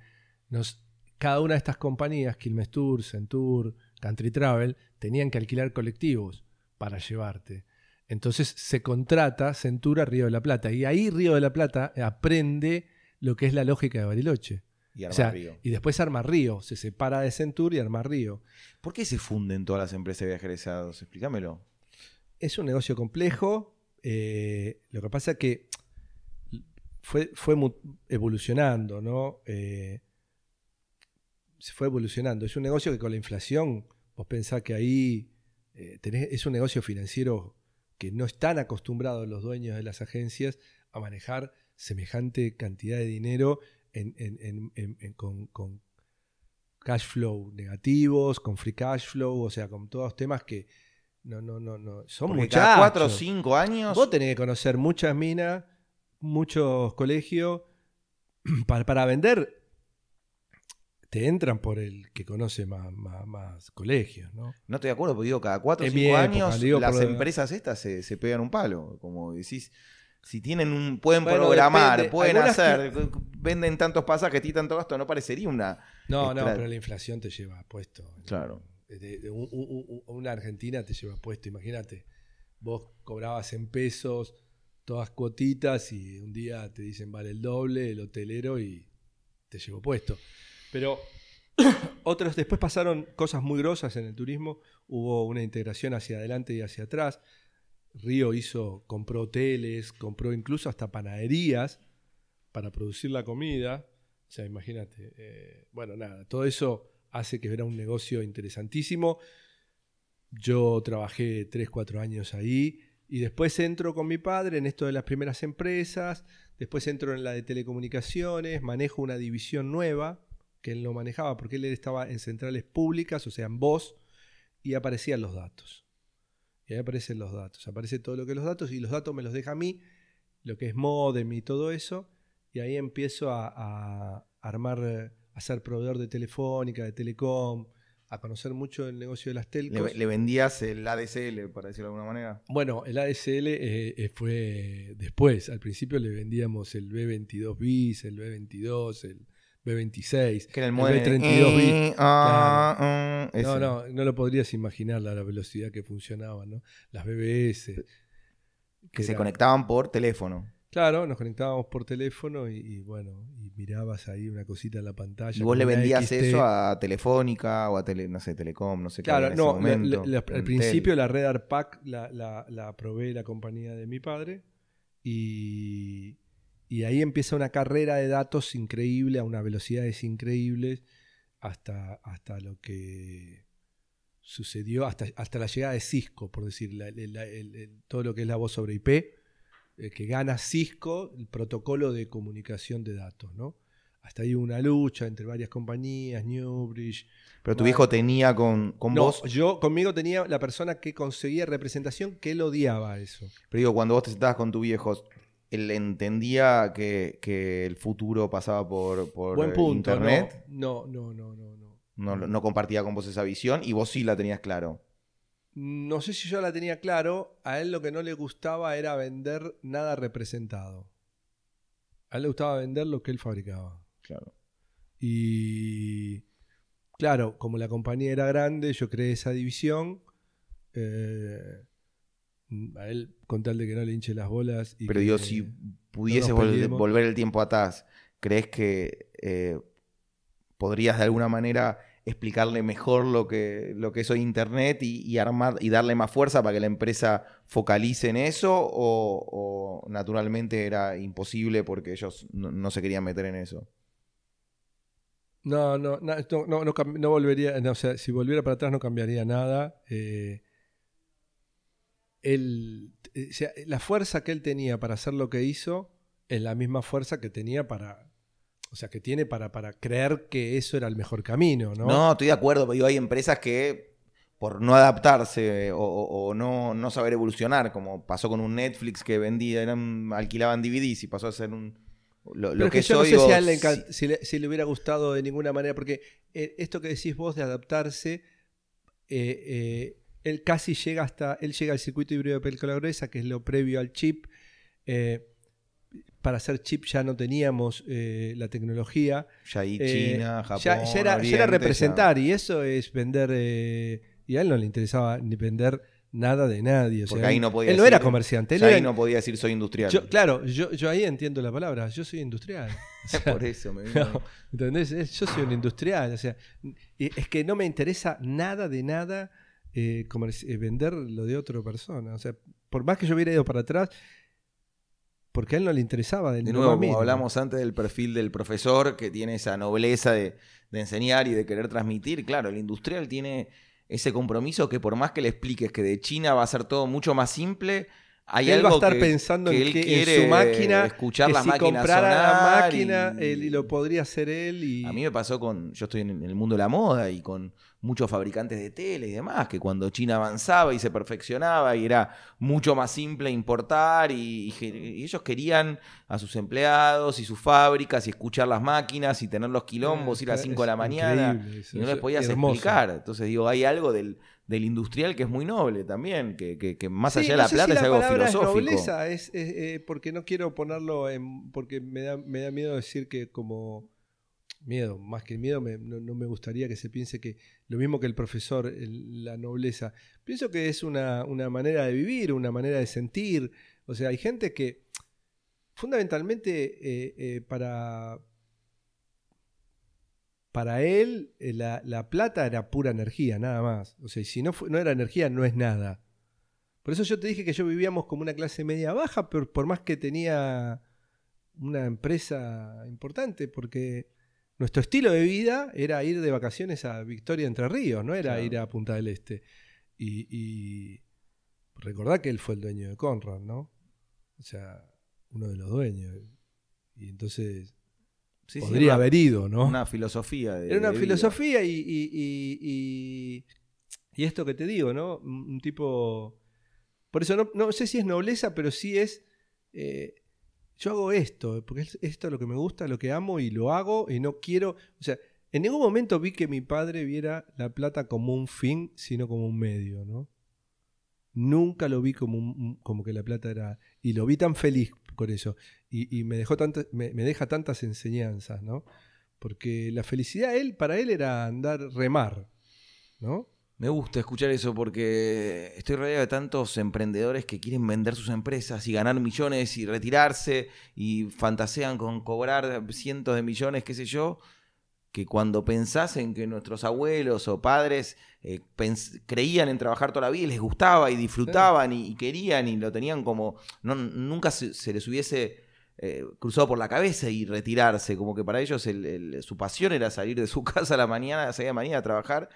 nos, cada una de estas compañías, Quilmes Tour, Centur, Country Travel, tenían que alquilar colectivos para llevarte. Entonces se contrata Centura Río de la Plata. Y ahí Río de la Plata aprende lo que es la lógica de Bariloche. Y arma Río. Y después arma Río. Se separa de Centur y arma Río. ¿Por qué se funden todas las empresas de viajes Explícamelo. Es un negocio complejo. Eh, lo que pasa es que fue, fue evolucionando, ¿no? Eh, se fue evolucionando. Es un negocio que con la inflación, vos pensás que ahí eh, es un negocio financiero que no están acostumbrados los dueños de las agencias a manejar semejante cantidad de dinero con, cash flow negativos, con free cash flow, o sea, con todos temas que no, no, no, no. Son muchos. Cada cuatro o cinco años. Vos tenés que conocer muchas minas, muchos colegios, para, para vender te entran por el que conoce más, más, colegios, ¿no? No estoy de acuerdo, porque digo, cada cuatro o cinco años las empresas estas se, pegan un palo. Como decís, si tienen un, pueden programar, pueden hacer, venden tantos pasajes y tanto gasto, no parecería una. No, no, pero la inflación te lleva puesto. Claro. una Argentina te lleva puesto, imagínate. Vos cobrabas en pesos todas cuotitas y un día te dicen vale el doble, el hotelero y te llevo puesto. Pero otros después pasaron cosas muy grosas en el turismo. Hubo una integración hacia adelante y hacia atrás. Río hizo, compró hoteles, compró incluso hasta panaderías para producir la comida. O sea, imagínate. Eh, bueno, nada, todo eso hace que era un negocio interesantísimo. Yo trabajé 3, 4 años ahí y después entro con mi padre en esto de las primeras empresas, después entro en la de telecomunicaciones, manejo una división nueva que él no manejaba, porque él estaba en centrales públicas, o sea, en voz, y aparecían los datos. Y ahí aparecen los datos, aparece todo lo que es los datos, y los datos me los deja a mí, lo que es modem y todo eso, y ahí empiezo a, armar, a ser proveedor de telefónica, de telecom, a conocer mucho el negocio de las telcos. ¿Le, vendías el ADSL, para decirlo de alguna manera? Bueno, el ADSL eh, eh, fue después. Al principio le vendíamos el B22 bis, el B22, el B26. Que el modelo B32 bits. Ah, mm, no, no, no lo podrías imaginar la, velocidad que funcionaba, ¿no? Las BBS. Que, se conectaban por teléfono. Claro, nos conectábamos por teléfono y, bueno, y mirabas ahí una cosita en la pantalla. ¿Y vos le vendías eso a Telefónica o a tele, no sé, Telecom, no sé qué? Claro, no, al principio la red ARPAC la, la, la probé la compañía de mi padre y, y ahí empieza una carrera de datos increíble, a una velocidades increíbles, hasta, hasta lo que sucedió, hasta, hasta la llegada de Cisco, por decir, todo lo que es la voz sobre IP, eh, que gana Cisco, el protocolo de comunicación de datos, ¿no? Hasta ahí una lucha entre varias compañías, Newbridge. Pero tu hijo tenía con, con no, vos. Yo conmigo tenía la persona que conseguía representación que él odiaba eso. Pero digo, cuando vos te sentabas con tu viejo, él entendía que, el futuro pasaba por, por internet. No, no, no, no, no. No, compartía con vos esa visión y vos sí la tenías claro. No sé si yo la tenía claro. A él lo que no le gustaba era vender nada representado. A él le gustaba vender lo que él fabricaba. Claro. Y claro, como la compañía era grande, yo creé esa división. Eh, a él con tal de que no le hinche las bolas. Pero digo, si pudiese volver el tiempo atrás, ¿crees que eh, podrías de alguna manera explicarle mejor lo que, lo que es hoy Internet y, armar y darle más fuerza para que la empresa focalice en eso? ¿O, naturalmente era imposible porque ellos no, se querían meter en eso? No, no, no, no, no, volvería, o sea, si volviera para atrás no cambiaría nada. Eh, él, eh, o sea, la fuerza que él tenía para hacer lo que hizo es la misma fuerza que tenía para, o sea, que tiene para, para creer que eso era el mejor camino, ¿no? No, estoy de acuerdo, pero hay empresas que por no adaptarse o, o- o no, no saber evolucionar, como pasó con un Netflix que vendía, eran, alquilaban DVDs y pasó a ser un... Lo, que, que yo no soy, sé si digo, a él le, si- encan- si le- si le hubiera gustado de ninguna manera, porque eh, esto que decís vos de adaptarse, eh, eh, él casi llega hasta, él llega al circuito híbrido de película gruesa, que es lo previo al chip. eh, para hacer chip ya no teníamos eh, la tecnología. ya ahí Eh, China, Japón, ya, ya era, ya era representar y eso es vender, eh, y a él no le interesaba ni vender nada de nadie. o sea, Porque ahí no podía él no era comerciante. él ya ahí era- no podía decir soy industrial. yo- claro, yo, yo ahí entiendo la palabra, yo soy industrial. O sea, Por eso me vino- no, ¿entendés? Yo soy un industrial, o sea, es que no me interesa nada de nada eh, eh, vender lo de otra persona. O sea, por más que yo hubiera ido para atrás, porque a él no le interesaba de, De nuevo, como hablamos antes del perfil del profesor, que tiene esa nobleza de, de enseñar y de querer transmitir, claro, el industrial tiene ese compromiso que por más que le expliques que de China va a ser todo mucho más simple, hay él algo va a estar que, pensando que en, él que, en quiere su máquina, escuchar que las si máquinas comprara la máquina y- él, y lo podría hacer él. Y... A mí me pasó con, yo estoy en el mundo de la moda y con muchos fabricantes de tele y demás, que cuando China avanzaba y se perfeccionaba y era mucho más simple importar y, y ge- y ellos querían a sus empleados y sus fábricas y escuchar las máquinas y tener los quilombos, ir a las 5 de la mañana y no les es podías explicar. Entonces digo, hay algo del, del industrial que es muy noble también, que, que- que más Sí, allá de no la plata si es la algo filosófico. Es nobleza, es, es, eh, porque no quiero ponerlo en. Porque me da, me da miedo decir que como. Miedo, más que miedo, me- no, no me gustaría que se piense que lo mismo que el profesor, el- la nobleza. Pienso que es una, una manera de vivir, una manera de sentir. O sea, hay gente que fundamentalmente eh, eh, para, para él eh, la, la plata era pura energía, nada más. O sea, si no, no era energía, no es nada. Por eso yo te dije que yo vivíamos como una clase media baja, pero por más que tenía una empresa importante, porque nuestro estilo de vida era ir de vacaciones a Victoria Entre Ríos, no era Claro. ir a Punta del Este. Y, y recordá que él fue el dueño de Conrad, ¿no? O sea, uno de los dueños. Y entonces Sí, sí, podría una- haber ido, ¿no? Una filosofía. De, Era una de filosofía y, y, y- y- y esto que te digo, ¿no? Un, tipo... Por eso no, no sé si es nobleza, pero sí es... eh, yo hago esto, porque es esto es lo que me gusta, lo que amo y lo hago y no quiero... O sea, en ningún momento vi que mi padre viera la plata como un fin, sino como un medio, ¿no? Nunca lo vi como, un- como que la plata era... Y lo vi tan feliz con eso. Y, y me, dejó tantas- me, me deja tantas enseñanzas, ¿no? Porque la felicidad, él, para él era andar remar, ¿no? Me gusta escuchar eso porque estoy rodeado de tantos emprendedores que quieren vender sus empresas y ganar millones y retirarse y fantasean con cobrar cientos de millones, qué sé yo, que cuando pensás en que nuestros abuelos o padres eh, creían en trabajar toda la vida y les gustaba y disfrutaban y, y querían y lo tenían como, no, nunca se, se les hubiese eh, cruzado por la cabeza y retirarse, como que para ellos el- el- su pasión era salir de su casa a la mañana, a la mañana a trabajar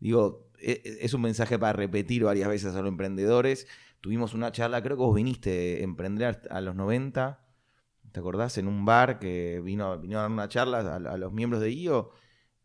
Digo, e- e- es un mensaje para repetir varias veces a los emprendedores. Tuvimos una charla, creo que vos viniste a emprender a los 90, ¿te acordás? En un bar que vino, vino a dar una charla a, los miembros de IO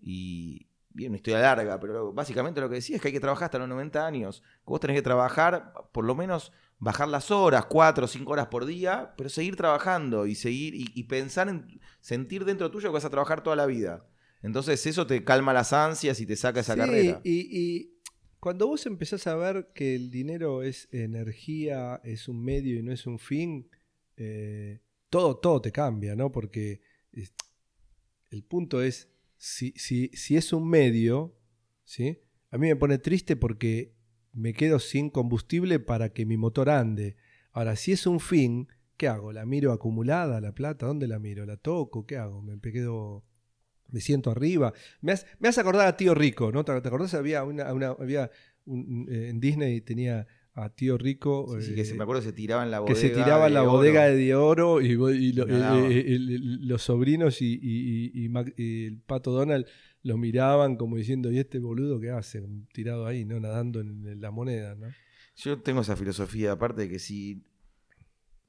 y bien, una historia larga, pero básicamente lo que decía es que hay que trabajar hasta los 90 años. Vos tenés que trabajar, por lo menos bajar las horas, 4 o 5 horas por día, pero seguir trabajando y seguir y, y pensar en sentir dentro tuyo que vas a trabajar toda la vida. Entonces eso te calma las ansias y te saca esa Sí, carrera. Y, y cuando vos empezás a ver que el dinero es energía, es un medio y no es un fin, eh, todo, todo te cambia, ¿no? Porque es- el punto es, si, si, si es un medio, ¿sí? A mí me pone triste porque me quedo sin combustible para que mi motor ande. Ahora, si es un fin, ¿qué hago? ¿La miro acumulada, la plata? ¿Dónde la miro? ¿La toco? ¿Qué hago? ¿Me quedo me siento arriba. Me hace, me hace acordar a Tío Rico, ¿no? ¿Te, te acordás? Había una, una- había un- eh, en Disney tenía a Tío Rico. Sí, sí, que se, eh, me acuerdo que se tiraba en la que bodega. se tiraba en la de bodega de oro y, lo- eh, los sobrinos y, y el pato Donald lo miraban como diciendo, ¿y este boludo qué hace? Tirado ahí, ¿no? Nadando en, la moneda, ¿no? Yo tengo esa filosofía, aparte de que si.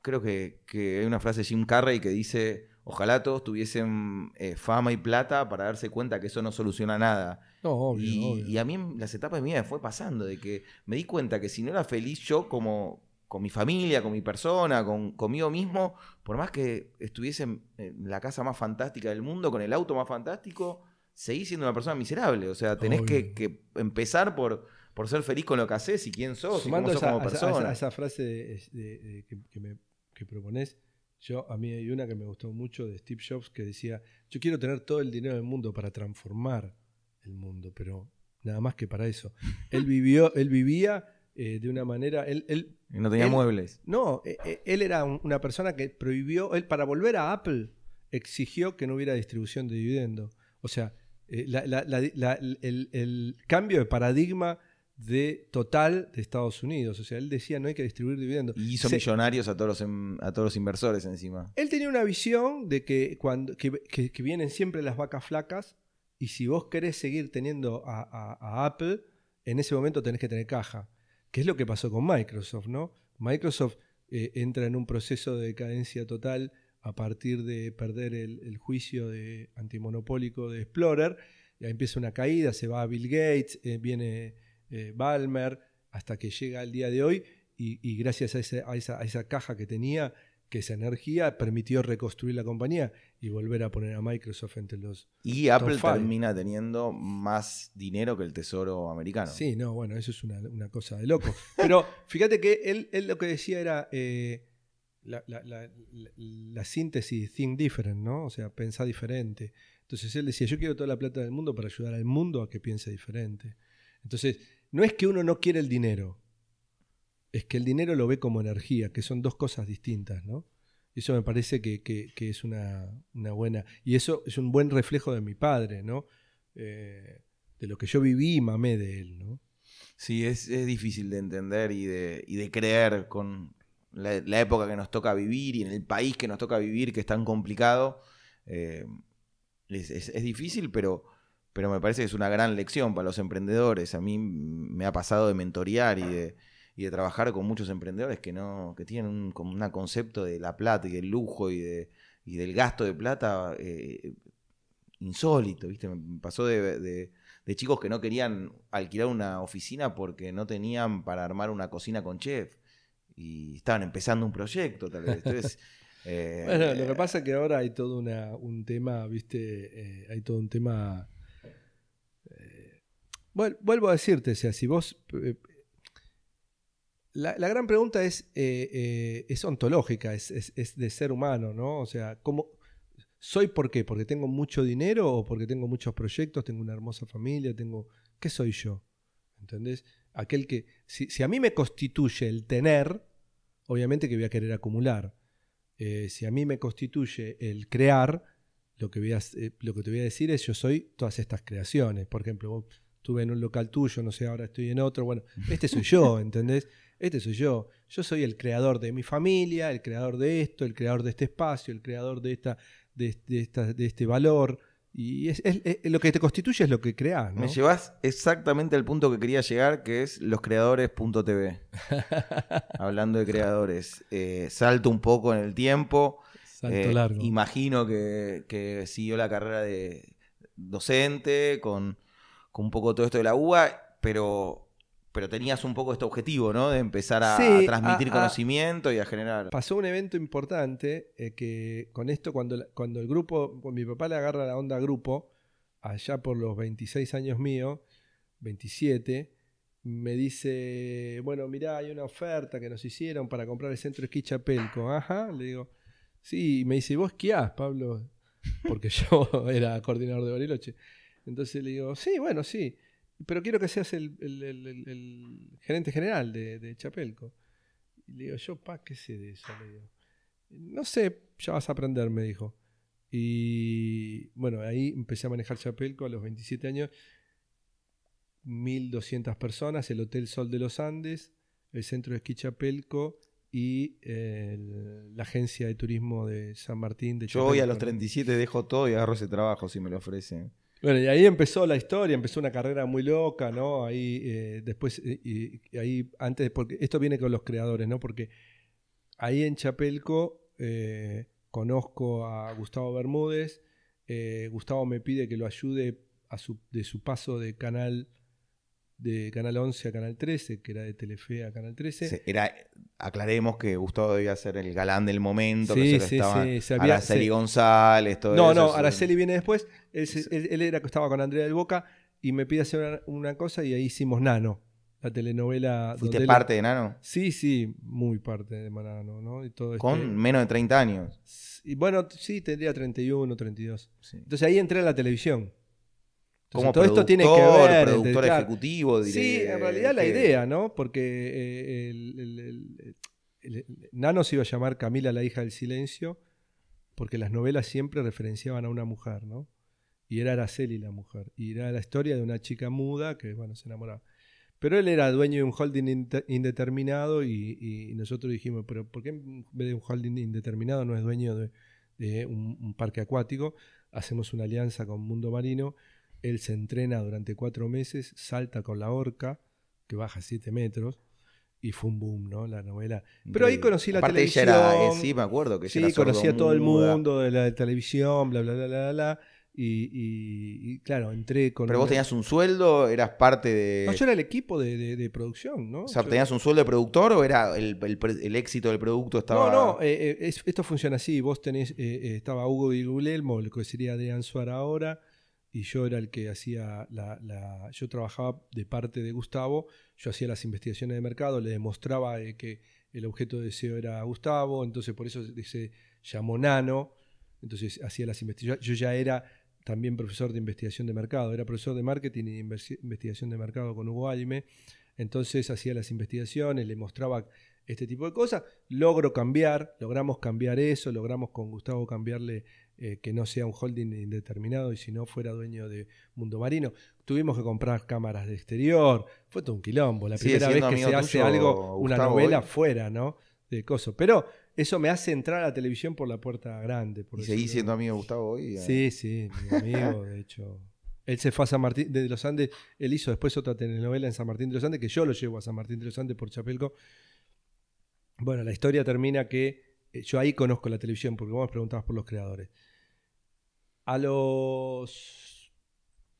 Creo que, que hay una frase de Jim Carrey que dice: Ojalá todos tuviesen eh, fama y plata para darse cuenta que eso no soluciona nada. No, obvio, y, obvio. y a mí las etapas de mi vida me fue pasando, de que me di cuenta que si no era feliz yo como con mi familia, con mi persona, con, conmigo mismo, por más que estuviese en la casa más fantástica del mundo, con el auto más fantástico, seguí siendo una persona miserable. O sea, tenés que, empezar por, por ser feliz con lo que haces y quién sos y Sumando cómo sos esa, como a persona. esa- a esa frase de- de- de- que, que me que proponés, yo a mí hay una que me gustó mucho de Steve Jobs que decía, yo quiero tener todo el dinero del mundo para transformar el mundo, pero nada más que para eso. Él vivió, él vivía eh, de una manera, él, él- Y no tenía él- muebles. no, eh, eh, él era un- una persona que prohibió, él para volver a Apple exigió que no hubiera distribución de dividendos. O sea, eh, la- la- la- la- el, el cambio de paradigma de total de Estados Unidos. O sea, él decía no hay que distribuir dividendos. Y hizo Se- millonarios a todos, los, em- a todos los inversores encima. Él tenía una visión de que, cuando, que, que- que vienen siempre las vacas flacas y si vos querés seguir teniendo a, a- a Apple, en ese momento tenés que tener caja. Que es lo que pasó con Microsoft, ¿no? Microsoft eh, entra en un proceso de decadencia total a partir de perder el, el juicio de antimonopólico de Explorer. Y ahí empieza una caída, se va a Bill Gates, eh, viene eh, Balmer, hasta que llega el día de hoy y, y gracias a, ese- a esa, a esa caja que tenía, que esa energía permitió reconstruir la compañía y volver a poner a Microsoft entre los... Y Apple five. termina teniendo más dinero que el tesoro americano. Sí, no, bueno, eso es una, una cosa de loco. Pero fíjate que él, él lo que decía era eh, la, la- la- síntesis, think different, ¿no? O sea, pensar diferente. Entonces él decía, yo quiero toda la plata del mundo para ayudar al mundo a que piense diferente. Entonces, no es que uno no quiere el dinero, es que el dinero lo ve como energía, que son dos cosas distintas, ¿no? Eso me parece que, que- que es una, una buena... Y eso es un buen reflejo de mi padre, ¿no? Eh, de lo que yo viví y mamé de él, ¿no? Sí, es, es difícil de entender y de, y de creer con la, época que nos toca vivir y en el país que nos toca vivir, que es tan complicado. Eh, es, difícil, pero, pero me parece que es una gran lección para los emprendedores. A mí me ha pasado de mentorear y de, y de trabajar con muchos emprendedores que no que tienen un, como un concepto de la plata y del lujo y, de, y del gasto de plata eh, insólito, ¿viste? Me pasó de, de- de chicos que no querían alquilar una oficina porque no tenían para armar una cocina con chef y estaban empezando un proyecto, tal vez. Entonces, eh, Bueno, lo que pasa es que ahora hay todo una- un tema, ¿viste? Eh, hay todo un tema... eh, vuel- vuelvo a decirte, o sea, si vos... eh, la, la gran pregunta es, eh, eh, es ontológica, es, es- es de ser humano, ¿no? O sea, ¿cómo, ¿soy por qué? ¿Porque tengo mucho dinero o porque tengo muchos proyectos, tengo una hermosa familia, tengo... ¿Qué soy yo? ¿Entendés? Aquel que... Si, si a mí me constituye el tener, obviamente que voy a querer acumular. Eh, si a mí me constituye el crear, lo que, voy a, eh, lo que te voy a decir es yo soy todas estas creaciones. Por ejemplo, vos estuve en un local tuyo, no sé, ahora estoy en otro. Bueno, este soy yo, ¿entendés? Este soy yo. Yo soy el creador de mi familia, el creador de esto, el creador de este espacio, el creador de, esta, de, de esta, de este valor. Y es, es- es- lo que te constituye es lo que creas, ¿no? Me llevas exactamente al punto que quería llegar, que es loscreadores.tv. Hablando de creadores. Eh, salto un poco en el tiempo. Salto Eh, largo. Imagino que, que siguió la carrera de docente, con, con un poco todo esto de la UBA, pero, pero tenías un poco este objetivo, ¿no? De empezar a, Sí, a transmitir a- a- conocimiento y a generar. Pasó un evento importante eh, que con esto, cuando, cuando el grupo, cuando mi papá le agarra la onda grupo, allá por los 26 años míos, 27, me dice, bueno, mirá, hay una oferta que nos hicieron para comprar el centro de esquí Chapelco. Ajá, le digo, sí, y me dice, ¿vos esquiás, Pablo? Porque yo era coordinador de Bariloche. Entonces le digo, sí, bueno, sí, pero quiero que seas el, el- el- el- el gerente general de, de Chapelco. Y le digo, yo, pa, ¿qué sé de eso? Le digo. No sé, ya vas a aprender, me dijo. Y bueno, ahí empecé a manejar Chapelco a los 27 años. 1200 personas, el Hotel Sol de los Andes, el centro de esquí Chapelco y la agencia de turismo de San Martín de Yo voy a los 37, dejo todo y agarro ese trabajo si me lo ofrecen. Bueno, y ahí empezó la historia, empezó una carrera muy loca, ¿no? Ahí eh, después, eh, y, ahí antes, porque esto viene con los creadores, ¿no? Porque ahí en Chapelco eh, conozco a Gustavo Bermúdez, Gustavo me pide que lo ayude a su, de su paso de canal de Canal 11 a Canal 13, que era de Telefe a Canal 13. era, aclaremos que Gustavo debía ser el galán del momento, sí, que se sí, sí, Araceli González, todo no, eso. No, no, Araceli viene después. Él, él, era que estaba con Andrea del Boca y me pide hacer una, cosa y ahí hicimos Nano, la telenovela. ¿Fuiste parte de Nano? Sí, sí, muy parte de Nano, ¿no? Y todo con este menos de 30 años. Y bueno, sí, tendría 31, 32. Entonces ahí entré a la televisión. Como todo esto tiene que ver. Productor ejecutivo. sí, en realidad la idea, ¿no? Porque eh, el, Nano se iba a llamar Camila la hija del silencio, porque las novelas siempre referenciaban a una mujer, ¿no? Y era Araceli la mujer. Y era la historia de una chica muda que, bueno, se enamoraba. Pero él era dueño de un holding indeterminado y, nosotros dijimos, pero ¿por qué en vez de un holding indeterminado no es dueño de, un, parque acuático? Hacemos una alianza con Mundo Marino él se entrena durante cuatro meses, salta con la orca, que baja siete metros, y fue un boom, ¿no? La novela. Pero ahí conocí la televisión. Eh, sí, me acuerdo que Sí, conocí a todo el mundo de la televisión, bla, bla, bla, bla, bla. Y, claro, entré con. Pero vos tenías un sueldo, eras parte de. No, yo era el equipo de, producción, ¿no? O sea, ¿tenías un sueldo de productor o era el, éxito del producto estaba.? No, no, eh, eh, esto funciona así. Vos tenés. estaba Hugo y Guglielmo, lo que sería Adrián Suárez ahora y yo era el que hacía la, Yo trabajaba de parte de Gustavo, yo hacía las investigaciones de mercado, le demostraba eh, que el objeto de deseo era Gustavo, entonces por eso se llamó Nano, entonces hacía las investigaciones. Yo ya era también profesor de investigación de mercado, era profesor de marketing y investigación de mercado con Hugo Alme, entonces hacía las investigaciones, le mostraba este tipo de cosas, logro cambiar, logramos cambiar eso, logramos con Gustavo cambiarle eh, que no sea un holding indeterminado y si no fuera dueño de Mundo Marino. Tuvimos que comprar cámaras de exterior, fue todo un quilombo. La primera vez que se hace algo, una novela fuera, ¿no? De coso. Pero eso me hace entrar a la televisión por la puerta grande. Por ¿Y seguís siendo amigo de Gustavo hoy? Sí, sí, mi amigo, de hecho. Él se fue a San Martín de los Andes, él hizo después otra telenovela en San Martín de los Andes, que yo lo llevo a San Martín de los Andes por Chapelco. Bueno, la historia termina que eh, yo ahí conozco la televisión, porque vos me preguntabas por los creadores. A los.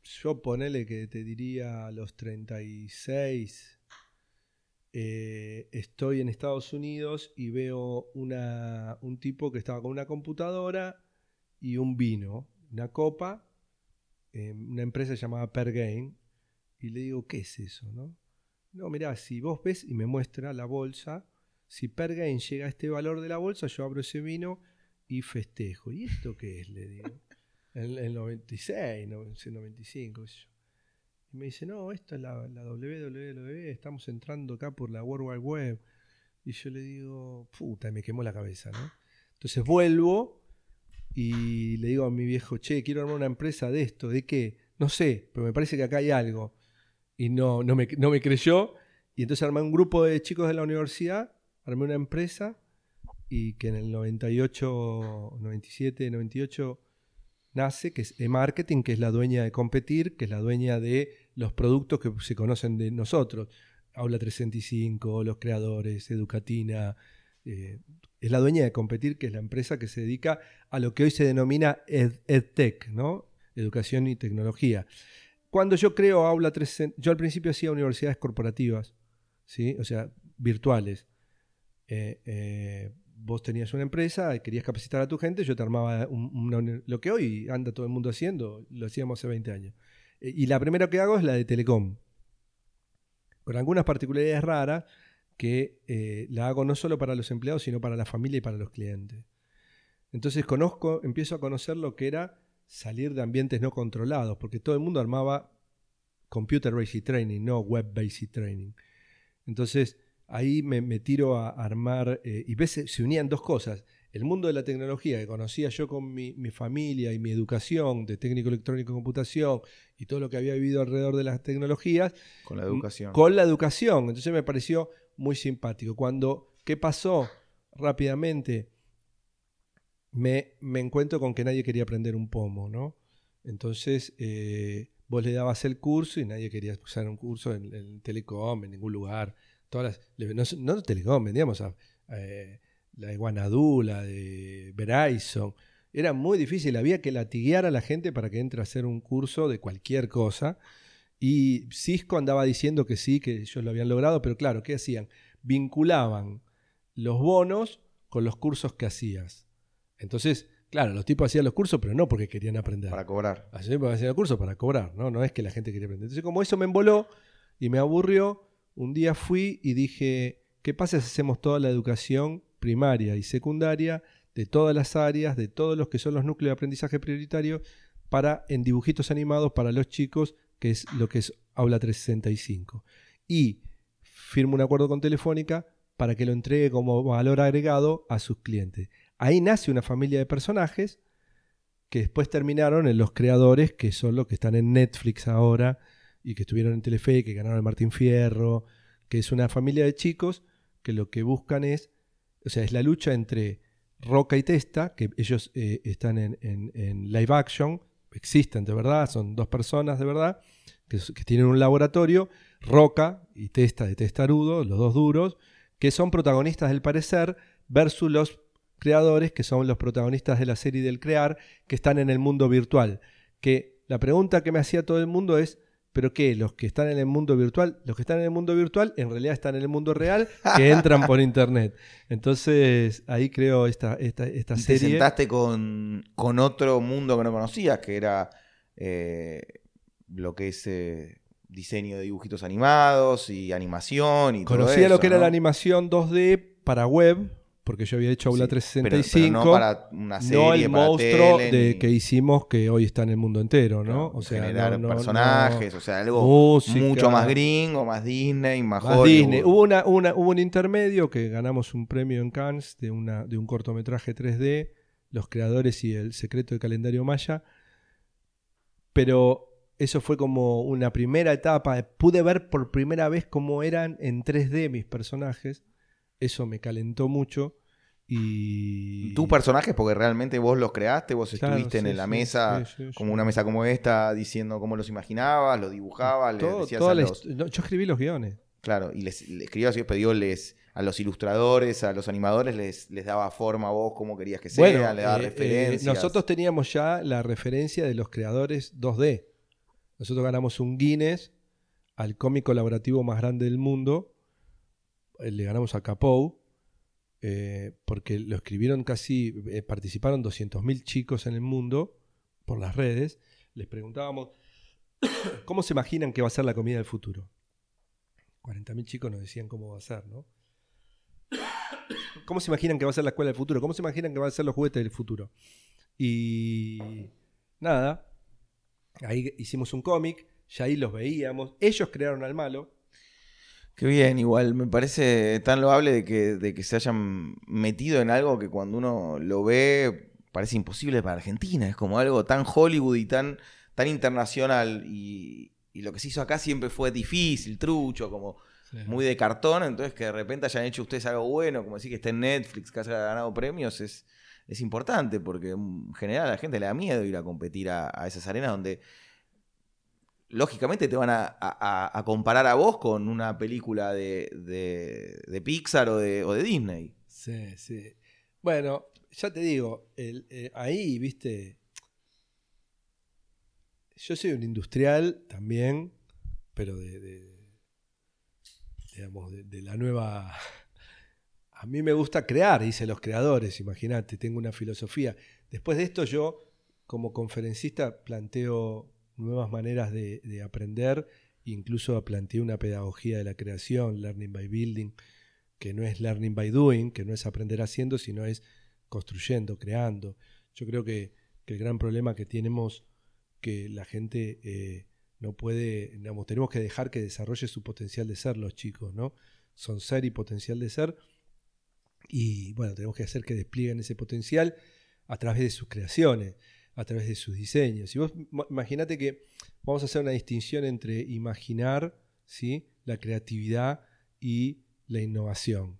Yo ponele que te diría a los 36. Eh, estoy en Estados Unidos y veo una, un tipo que estaba con una computadora y un vino, una copa, una empresa llamada Pergain, y le digo, ¿qué es eso? No, no mirá, si vos ves y me muestra la bolsa, si Pergain llega a este valor de la bolsa, yo abro ese vino y festejo. ¿Y esto qué es? Le digo en el 96, 95. Y me dice, no, esto es la, la WWW, estamos entrando acá por la World Wide Web. Y yo le digo, puta, me quemó la cabeza, ¿no? Entonces vuelvo y le digo a mi viejo, che, quiero armar una empresa de esto, ¿de qué? No sé, pero me parece que acá hay algo. Y no, no, me, no me creyó. Y entonces armé un grupo de chicos de la universidad, armé una empresa y que en el 98, 97, 98 nace, que es e-marketing, que es la dueña de competir, que es la dueña de los productos que se conocen de nosotros. Aula 365, los creadores, Educatina. Eh, es la dueña de competir, que es la empresa que se dedica a lo que hoy se denomina EdTech, ¿no? Educación y tecnología. Cuando yo creo Aula 365, yo al principio hacía universidades corporativas, ¿sí? o sea, virtuales. Eh, eh, vos tenías una empresa, querías capacitar a tu gente, yo te armaba lo que hoy anda todo el mundo haciendo, lo hacíamos hace 20 años. E, y la primera que hago es la de Telecom, con algunas particularidades raras que eh, la hago no solo para los empleados, sino para la familia y para los clientes. Entonces conozco, empiezo a conocer lo que era salir de ambientes no controlados, porque todo el mundo armaba computer basic training, no web basic training. Entonces, ahí me, tiro a armar, eh, y ves, se unían dos cosas, el mundo de la tecnología que conocía yo con mi, familia y mi educación de técnico electrónico y computación y todo lo que había vivido alrededor de las tecnologías. Con la educación. Con la educación. Entonces me pareció muy simpático. Cuando, ¿qué pasó? Rápidamente me, me encuentro con que nadie quería aprender un pomo, ¿no? Entonces, eh, vos le dabas el curso y nadie quería usar un curso en, Telecom, en ningún lugar. Todas las, no, no Telecom, vendíamos a, eh, la de la de Verizon. Era muy difícil, había que latiguear a la gente para que entre a hacer un curso de cualquier cosa. Y Cisco andaba diciendo que sí, que ellos lo habían logrado, pero claro, ¿qué hacían? Vinculaban los bonos con los cursos que hacías. Entonces, Claro, los tipos hacían los cursos, pero no porque querían aprender. Para cobrar. Hacían los cursos para cobrar, ¿no? No es que la gente quería aprender. Entonces, como eso me emboló y me aburrió, un día fui y dije, ¿qué pasa si hacemos toda la educación primaria y secundaria de todas las áreas, de todos los que son los núcleos de aprendizaje prioritario, para en dibujitos animados para los chicos, que es lo que es Aula 365? Y firmo un acuerdo con Telefónica para que lo entregue como valor agregado a sus clientes. Ahí nace una familia de personajes que después terminaron en los creadores, que son los que están en Netflix ahora y que estuvieron en Telefe, que ganaron el Martín Fierro, que es una familia de chicos que lo que buscan es, o sea, es la lucha entre Roca y Testa, que ellos eh, están en, live action, existen de verdad, son dos personas de verdad, que, que tienen un laboratorio, Roca y Testa de Testarudo, los dos duros, que son protagonistas del parecer, versus los creadores, que son los protagonistas de la serie del crear, que están en el mundo virtual. Que la pregunta que me hacía todo el mundo es, ¿pero qué? ¿Los que están en el mundo virtual? Los que están en el mundo virtual en realidad están en el mundo real, que entran por internet. Entonces ahí creo esta, esta, esta serie. Te sentaste con, con, otro mundo que no conocías, que era eh, lo que es... Eh, diseño de dibujitos animados y animación y Conocía todo eso, lo que era la animación 2D para web, porque yo había hecho Aula 365. no para una serie, no el monstruo de, que hicimos que hoy está en el mundo entero, ¿no? o sea, generar personajes, o sea, algo mucho más gringo, más Disney, más, más Disney. Hubo, una, hubo un intermedio que ganamos un premio en Cannes de, una, de un cortometraje 3D, Los creadores y el secreto del calendario maya. Pero eso fue como una primera etapa. Pude ver por primera vez cómo eran en 3D mis personajes. Eso me calentó mucho. Y... ¿Tu personajes? Porque realmente vos los creaste, vos estuviste en la mesa, como una mesa como esta, diciendo cómo los imaginabas, los dibujabas, decías a los... Yo escribí los guiones. Claro, y les, les escribías y pedíos les, a los ilustradores, a los animadores, les, les daba forma a vos, cómo querías que sea, le daba eh, eh, referencias. nosotros teníamos ya la referencia de los creadores 2D. Nosotros ganamos un Guinness al cómic colaborativo más grande del mundo. Eh, le ganamos a Capou eh, porque lo escribieron casi, eh, participaron 200.000 chicos en el mundo por las redes. Les preguntábamos, ¿cómo se imaginan que va a ser la comida del futuro? 40.000 chicos nos decían cómo va a ser, ¿no? ¿Cómo se imaginan que va a ser la escuela del futuro? ¿Cómo se imaginan que van a ser los juguetes del futuro? Y nada, ahí hicimos un cómic, ya ahí los veíamos, ellos crearon al malo, Qué bien, igual me parece tan loable de que, de que se hayan metido en algo que cuando uno lo ve parece imposible para Argentina. Es como algo tan Hollywood y tan, tan internacional. Y, lo que se hizo acá siempre fue difícil, trucho, como muy de cartón. Entonces que de repente hayan hecho ustedes algo bueno, como decir que esté en Netflix, que haya ganado premios, es, es importante porque en general a la gente le da miedo ir a competir a esas arenas donde lógicamente te van a, comparar a vos con una película de, de, Pixar o de, o de, Disney. Sí, sí. Bueno, ya te digo, eh, ahí, viste, yo soy un industrial también, pero de, digamos, de, la nueva... A mí me gusta crear, dice los creadores, imagínate, tengo una filosofía. Después de esto yo, como conferencista, planteo nuevas maneras de, aprender, incluso planteé una pedagogía de la creación, learning by building, que no es learning by doing, que no es aprender haciendo, sino es construyendo, creando. Yo creo que, el gran problema que tenemos, que la gente eh, no puede, digamos, tenemos que dejar que desarrolle su potencial de ser los chicos, ¿no? Son ser y potencial de ser. Y bueno, tenemos que hacer que desplieguen ese potencial a través de sus creaciones, a través de sus diseños. Y vos imagínate que vamos a hacer una distinción entre imaginar, ¿sí? la creatividad y la innovación.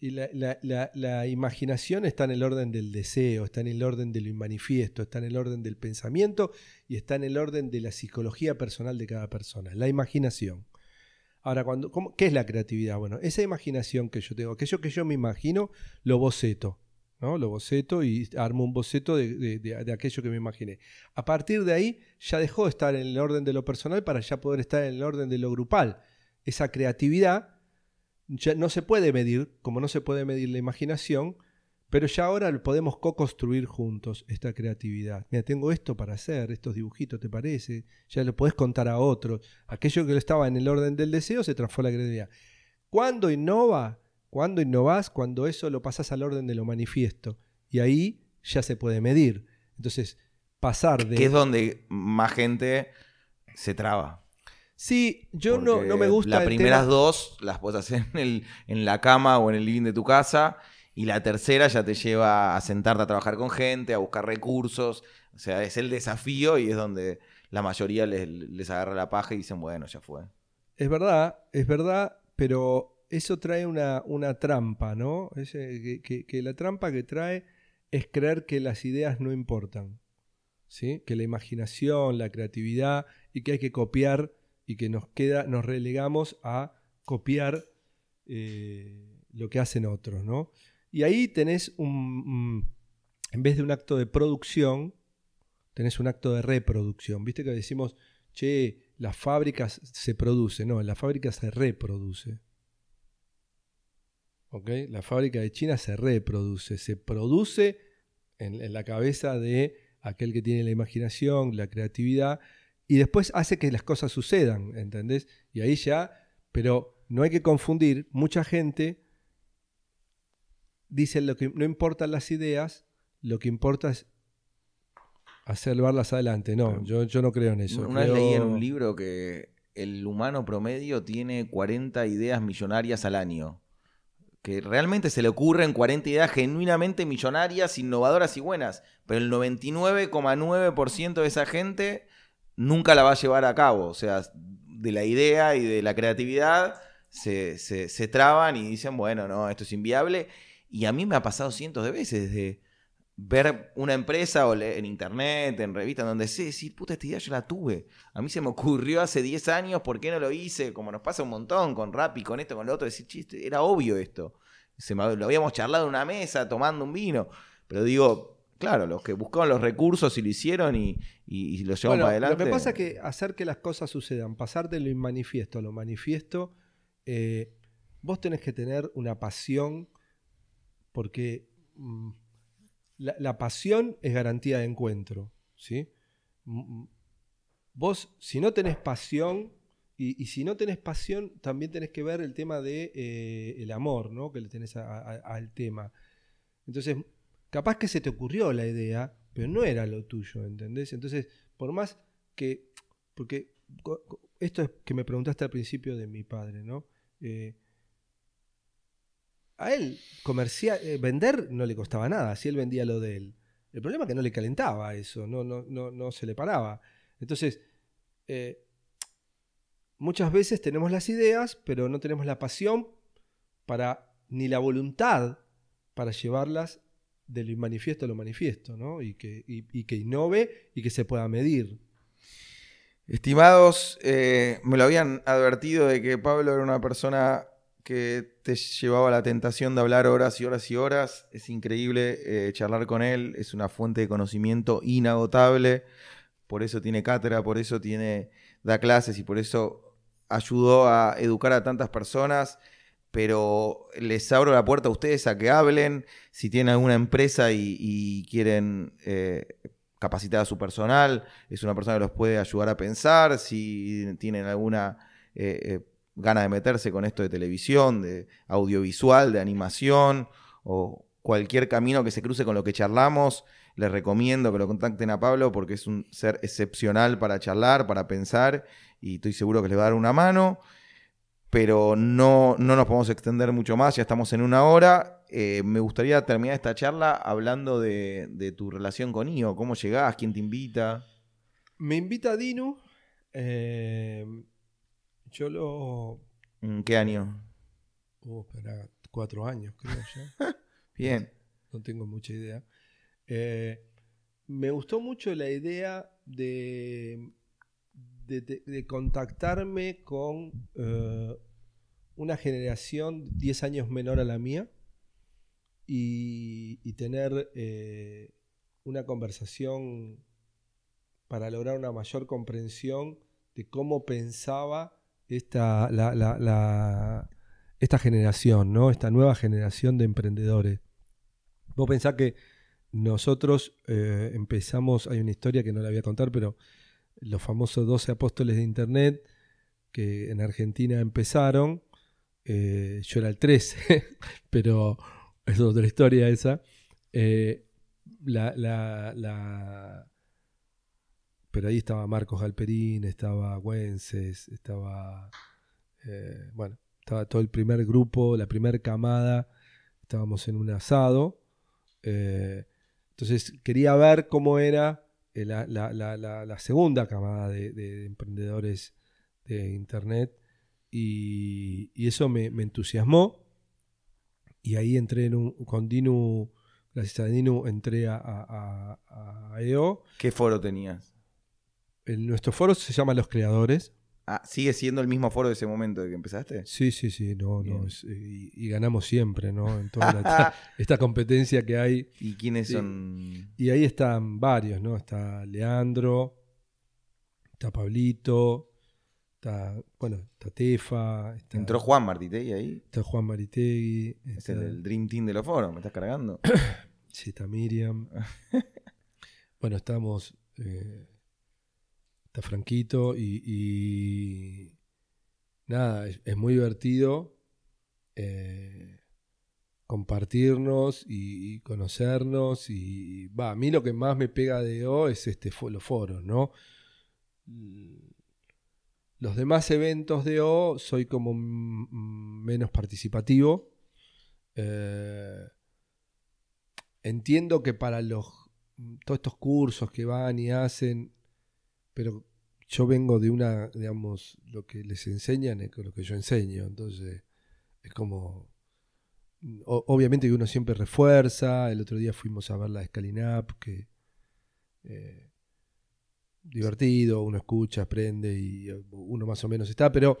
la, imaginación está en el orden del deseo, está en el orden de lo manifiesto, está en el orden del pensamiento y está en el orden de la psicología personal de cada persona. La imaginación. Ahora, cuando, ¿qué es la creatividad? Bueno, esa imaginación que yo tengo, aquello que yo me imagino, lo boceto. ¿No? Lo boceto y armo un boceto de, de, aquello que me imaginé. A partir de ahí ya dejó de estar en el orden de lo personal para ya poder estar en el orden de lo grupal. Esa creatividad ya no se puede medir, como no se puede medir la imaginación, pero ya ahora podemos co-construir juntos esta creatividad. Mira, tengo esto para hacer, estos dibujitos, ¿te parece? Ya lo podés contar a otros. Aquello que estaba en el orden del deseo se transforma en la creatividad. ¿Cuándo innova? ¿Cuándo innovás? Cuando eso lo pasas al orden de lo manifiesto. Y ahí ya se puede medir. Entonces, pasar de... Que es donde más gente se traba. Sí, yo no, no, me gusta. Las primeras dos las puedes hacer en, en la cama o en el living de tu casa. Y la tercera ya te lleva a sentarte a trabajar con gente, a buscar recursos. O sea, es el desafío y es donde la mayoría les, les agarra la paja y dicen, bueno, ya fue. Es verdad, es verdad, pero eso trae una, trampa, ¿no? que, la trampa que trae es creer que las ideas no importan, ¿sí? Que la imaginación, la creatividad y que hay que copiar y que nos queda, nos relegamos a copiar eh, lo que hacen otros, ¿no? Y ahí tenés un, en vez de un acto de producción, tenés un acto de reproducción. ¿Viste que decimos, che, las fábricas se produce? No, las fábricas se reproduce. La fábrica de China se reproduce, se produce en, la cabeza de aquel que tiene la imaginación, la creatividad, y después hace que las cosas sucedan, ¿entendés? Y ahí ya, pero no hay que confundir, mucha gente dice lo que no importan las ideas, lo que importa es hacer llevarlas adelante. No, yo, yo no creo en eso. Una vez leí en un libro que el humano promedio tiene 40 ideas millonarias al año que realmente se le ocurren 40 ideas genuinamente millonarias, innovadoras y buenas, pero el 99,9% de esa gente nunca la va a llevar a cabo. O sea, de la idea y de la creatividad se, se, traban y dicen, bueno, no, esto es inviable. Y a mí me ha pasado cientos de veces de ver una empresa o en internet, en revistas, donde sé decir, puta, esta idea yo la tuve. A mí se me ocurrió hace 10 años, ¿por qué no lo hice? Como nos pasa un montón con rap y con esto, con lo otro, decir, chiste, era obvio esto. Se lo habíamos charlado en una mesa, tomando un vino. Pero digo, claro, los que buscaban los recursos y lo hicieron y, lo llevaron para adelante. Lo que pasa es que hacer que las cosas sucedan, pasar de lo manifiesto a lo manifiesto, eh, vos tenés que tener una pasión, porque mm, la, pasión es garantía de encuentro, ¿sí? Vos, si no tenés pasión, y, si no tenés pasión, también tenés que ver el tema de eh, el amor, ¿no? Que le tenés al tema. Entonces, capaz que se te ocurrió la idea, pero no era lo tuyo, ¿entendés? Entonces, por más que. Porque esto es que me preguntaste al principio de mi padre, ¿no? Eh, a él comercial, eh, vender no le costaba nada, si él vendía lo de él. El problema es que no le calentaba eso, no, no, no, no se le paraba. Entonces, eh, muchas veces tenemos las ideas, pero no tenemos la pasión para, ni la voluntad para llevarlas de lo manifiesto a lo manifiesto, ¿no? Y que, y, que innove y que se pueda medir. Estimados, eh, me lo habían advertido de que Pablo era una persona que te llevaba la tentación de hablar horas y horas y horas. Es increíble eh, charlar con él, es una fuente de conocimiento inagotable. Por eso tiene cátedra, por eso tiene, da clases y por eso ayudó a educar a tantas personas. Pero les abro la puerta a ustedes a que hablen. Si tienen alguna empresa y, quieren eh, capacitar a su personal, es una persona que los puede ayudar a pensar. Si tienen alguna eh, gana de meterse con esto de televisión, de audiovisual, de animación o cualquier camino que se cruce con lo que charlamos, les recomiendo que lo contacten a Pablo porque es un ser excepcional para charlar, para pensar y estoy seguro que les va a dar una mano. pero no, no nos podemos extender mucho más, ya estamos en una hora. Eh, me gustaría terminar esta charla hablando de, de tu relación con IO, cómo llegás, quién te invita. Me invita Dinu. eh, yo lo. ¿En qué año? Uh, espera, cuatro años, creo ya. Bien. no tengo mucha idea. Eh, me gustó mucho la idea de, de, de- de contactarme con eh, una generación 10 años menor a la mía y, y tener eh, una conversación para lograr una mayor comprensión de cómo pensaba esta, la- la- la- esta generación, ¿no? esta nueva generación de emprendedores. Vos pensás que nosotros eh, empezamos, hay una historia que no la voy a contar, pero los famosos 12 apóstoles de Internet que en Argentina empezaron, eh, yo era el 13, pero es otra historia esa. Eh, la, pero ahí estaba Marcos Galperín, estaba Güences, estaba, eh, bueno, estaba todo el primer grupo, la primera camada, estábamos en un asado. eh, entonces quería ver cómo era eh, la, la- la- la- segunda camada de, de emprendedores de Internet y, eso me, me entusiasmó. Y ahí entré en un, con Dinu, gracias a Dinu, entré a- a- a EO. ¿Qué foro tenías? En nuestro foro se llama Los Creadores. Ah, ¿sigue siendo el mismo foro de ese momento de que empezaste? Sí, sí, sí, no, Bien. no, es- y, y ganamos siempre, ¿no? En toda la- esta, esta competencia que hay. ¿Y quiénes son? Y ahí están varios, ¿no? Está Leandro, está Pablito, está, bueno, está Tefa, está, ¿Entró Juan Martitegui ahí? está Juan Maritegui, Es está, el, el Dream Team de los foros, ¿me estás cargando? sí, está Miriam. bueno, estamos, eh, Franquito y, nada, es, muy divertido eh, compartirnos y, conocernos y va, a mí lo que más me pega de O es este los foros, ¿no? Mm, Los demás eventos de O soy como menos participativo. Eh, entiendo que para los todos estos cursos que van y hacen, pero yo vengo de una, digamos, lo que les enseñan es lo que yo enseño, entonces es como obviamente que uno siempre refuerza. El otro día fuimos a ver la Scalinap, que eh, divertido, uno escucha, aprende y eh, uno más o menos está, pero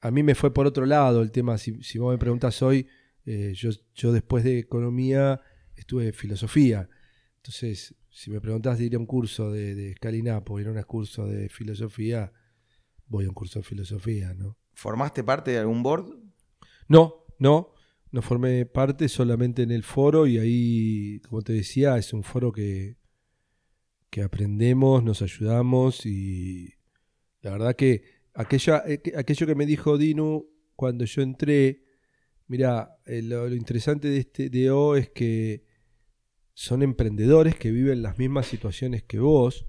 a mí me fue por otro lado el tema. Si, vos me preguntas hoy, eh, yo, yo después de economía estuve filosofía. Entonces, si me preguntás de ir a un curso de, de Scalinap o ir a un curso de filosofía, voy a un curso de filosofía, ¿no? ¿Formaste parte de algún board? No, no, no formé parte solamente en el foro y ahí, como te decía, es un foro que, que aprendemos, nos ayudamos y la verdad que aquella, eh, que- aquello que me dijo Dinu cuando yo entré, mira, eh, lo, lo interesante de este de O es que son emprendedores que viven las mismas situaciones que vos,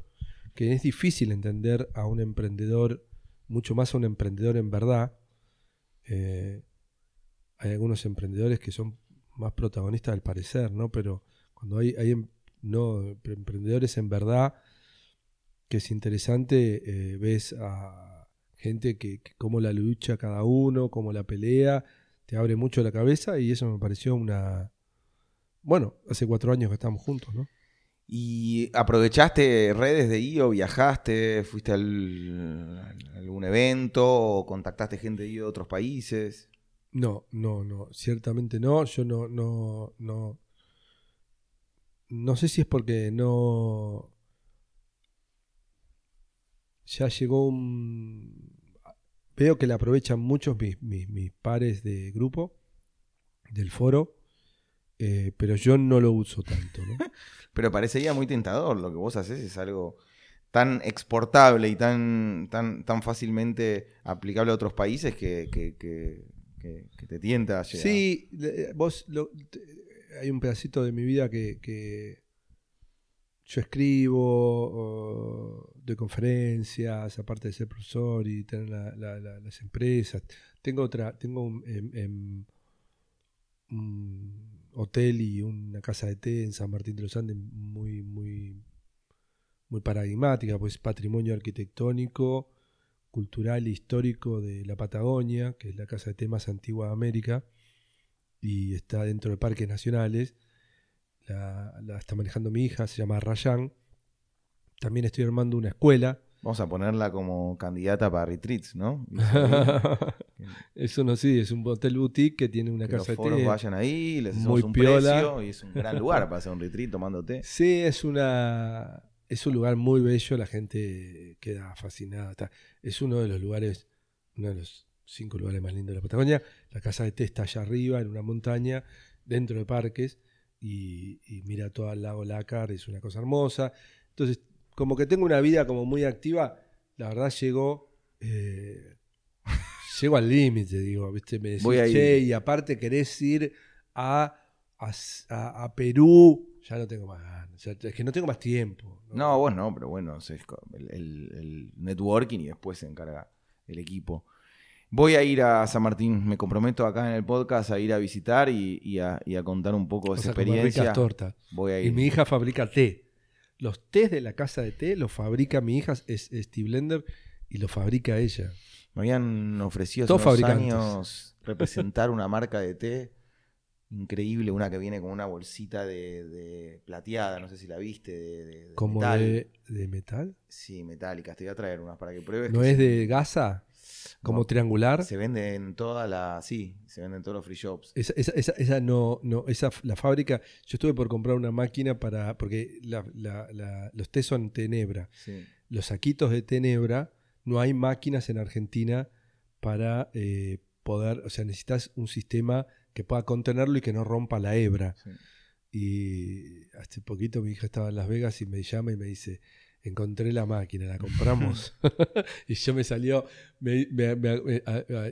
que es difícil entender a un emprendedor, mucho más a un emprendedor en verdad. Eh, hay algunos emprendedores que son más protagonistas al parecer, ¿no? Pero cuando hay, em- no, emprendedores en verdad, que es interesante, eh, ves a gente que, que cómo la lucha cada uno, cómo la pelea, te abre mucho la cabeza y eso me pareció una... Bueno, hace cuatro años que estamos juntos, ¿no? ¿Y aprovechaste redes de IO? ¿Viajaste? ¿Fuiste a algún evento? ¿O contactaste gente de IO de otros países? No, no, no, ciertamente no. Yo no, no, no. No sé si es porque no. Ya llegó un. Veo que le aprovechan muchos mis, mis, mis pares de grupo, del foro, eh, pero yo no lo uso tanto, ¿no? Pero parecería muy tentador. Lo que vos haces es algo tan exportable y tan, tan, tan fácilmente aplicable a otros países que, que- que- que- que te tienta a llegar. Sí, le- vos lo- te- hay un pedacito de mi vida que, yo escribo, doy conferencias, aparte de ser profesor y tener las empresas. Tengo otra, tengo un, em, em, un, hotel y una casa de té en San Martín de los Andes muy, muy, muy paradigmática, pues patrimonio arquitectónico, cultural e histórico de la Patagonia, que es la casa de té más antigua de América, y está dentro de parques nacionales la, está manejando mi hija, se llama Rayan. También estoy armando una escuela. Vamos a ponerla como candidata para retreats, ¿no? Eso no sí, es un hotel boutique que tiene una casa los foros vayan ahí, les hacemos un precio y es un gran lugar para hacer un retreat tomando té. Sí, es una es un lugar muy bello, la gente queda fascinada. es uno de los lugares, uno de los cinco lugares más lindos de la Patagonia. La casa de té está allá arriba, en una montaña, dentro de parques y, mira todo el lago Lácar, es una cosa hermosa. Entonces, como que tengo una vida como muy activa, la verdad llegó, eh, llego al límite, digo, ¿viste? Me decís, che, y aparte querés ir a, a, Perú, ya no tengo más es que no tengo más tiempo. No, vos no, pero bueno, el, el networking y después se encarga el equipo. Voy a ir a San Martín, me comprometo acá en el podcast a ir a visitar y, a, contar un poco de esa experiencia. tortas. Voy a ir. Y mi hija fabrica té. Los tés de la casa de té los fabrica mi hija, es, Steve Blender, y los fabrica ella. Me habían ofrecido hace unos años representar una marca de té increíble, una que viene con una bolsita de, plateada, no sé si la viste, de, ¿Como De, metal? Sí, metálica. Te voy a traer unas para que pruebes. ¿No es de gasa? como triangular. Se vende en toda la. Sí, se vende en todos los free shops. Esa, esa, esa, no, no, esa, la fábrica. Yo estuve por comprar una máquina para. Porque los té son tenebra. Los saquitos de tenebra, no hay máquinas en Argentina para eh, poder. O sea, necesitas un sistema que pueda contenerlo y que no rompa la hebra. Y hace poquito mi hija estaba en Las Vegas y me llama y me dice encontré la máquina, la compramos. y yo me salió, me,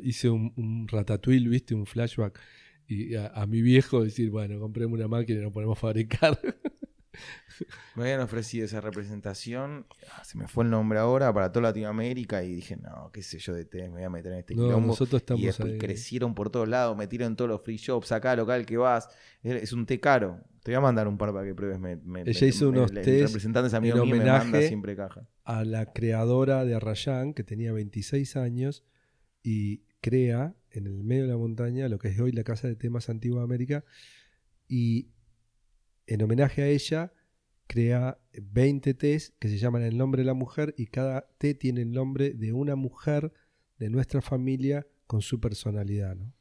hice un, ratatouille, viste, un flashback. Y a, mi viejo decir, bueno, compremos una máquina y nos ponemos a fabricar. me habían ofrecido esa representación, ah, se me fue el nombre ahora, para toda Latinoamérica y dije, no, qué sé yo de té, me voy a meter en este no, Nosotros estamos y después crecieron por todos lados, metieron todos los free shops, acá local que vas, es un té caro, te voy a mandar un par para que pruebes. Me, Ella hizo unos test representantes en homenaje siempre caja. a la creadora de Arrayán, que tenía 26 años, y crea en el medio de la montaña lo que es hoy la Casa de Temas Antigua de América. Y en homenaje a ella, crea 20 tés que se llaman El nombre de la mujer, y cada té tiene el nombre de una mujer de nuestra familia con su personalidad. ¿no?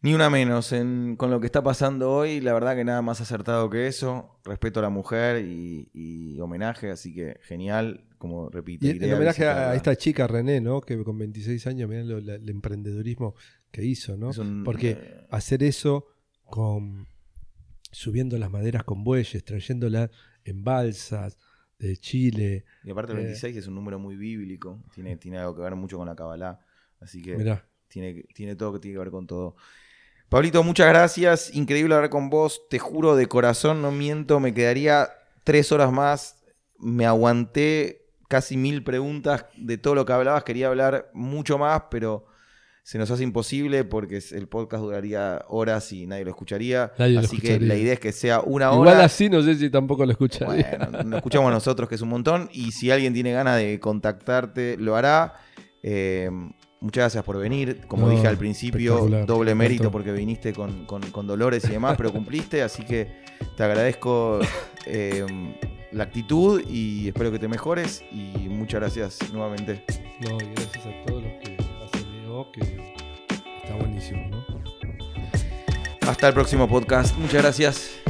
Ni una menos con lo que está pasando hoy, la verdad que nada más acertado que eso. Respeto a la mujer y, homenaje, así que genial, como repito. Y en homenaje a esta chica René, ¿no? Que con 26 años, mirá el emprendedurismo que hizo, ¿no? Porque eh, hacer eso con subiendo las maderas con bueyes, trayéndolas en balsas de Chile. Y aparte el 26 eh, es un número muy bíblico, tiene, tiene algo que ver mucho con la Kabbalah, así que tiene, tiene todo que tiene que ver con todo. Pablito, muchas gracias. Increíble hablar con vos. Te juro de corazón, no miento, me quedaría tres horas más. Me aguanté casi mil preguntas de todo lo que hablabas. Quería hablar mucho más, pero se nos hace imposible porque el podcast duraría horas y nadie lo escucharía. así que la idea es que sea una hora. Igual así no sé si tampoco lo escucharía. Bueno, lo escuchamos nosotros, que es un montón. Y si alguien tiene ganas de contactarte, lo hará. Eh, Muchas gracias por venir. Como dije al principio, doble mérito porque viniste con, dolores y demás, pero cumpliste. Así que te agradezco eh, la actitud y espero que te mejores. Y muchas gracias nuevamente. No, gracias a todos los que video, que está buenísimo, ¿no? Hasta el próximo podcast. Muchas gracias.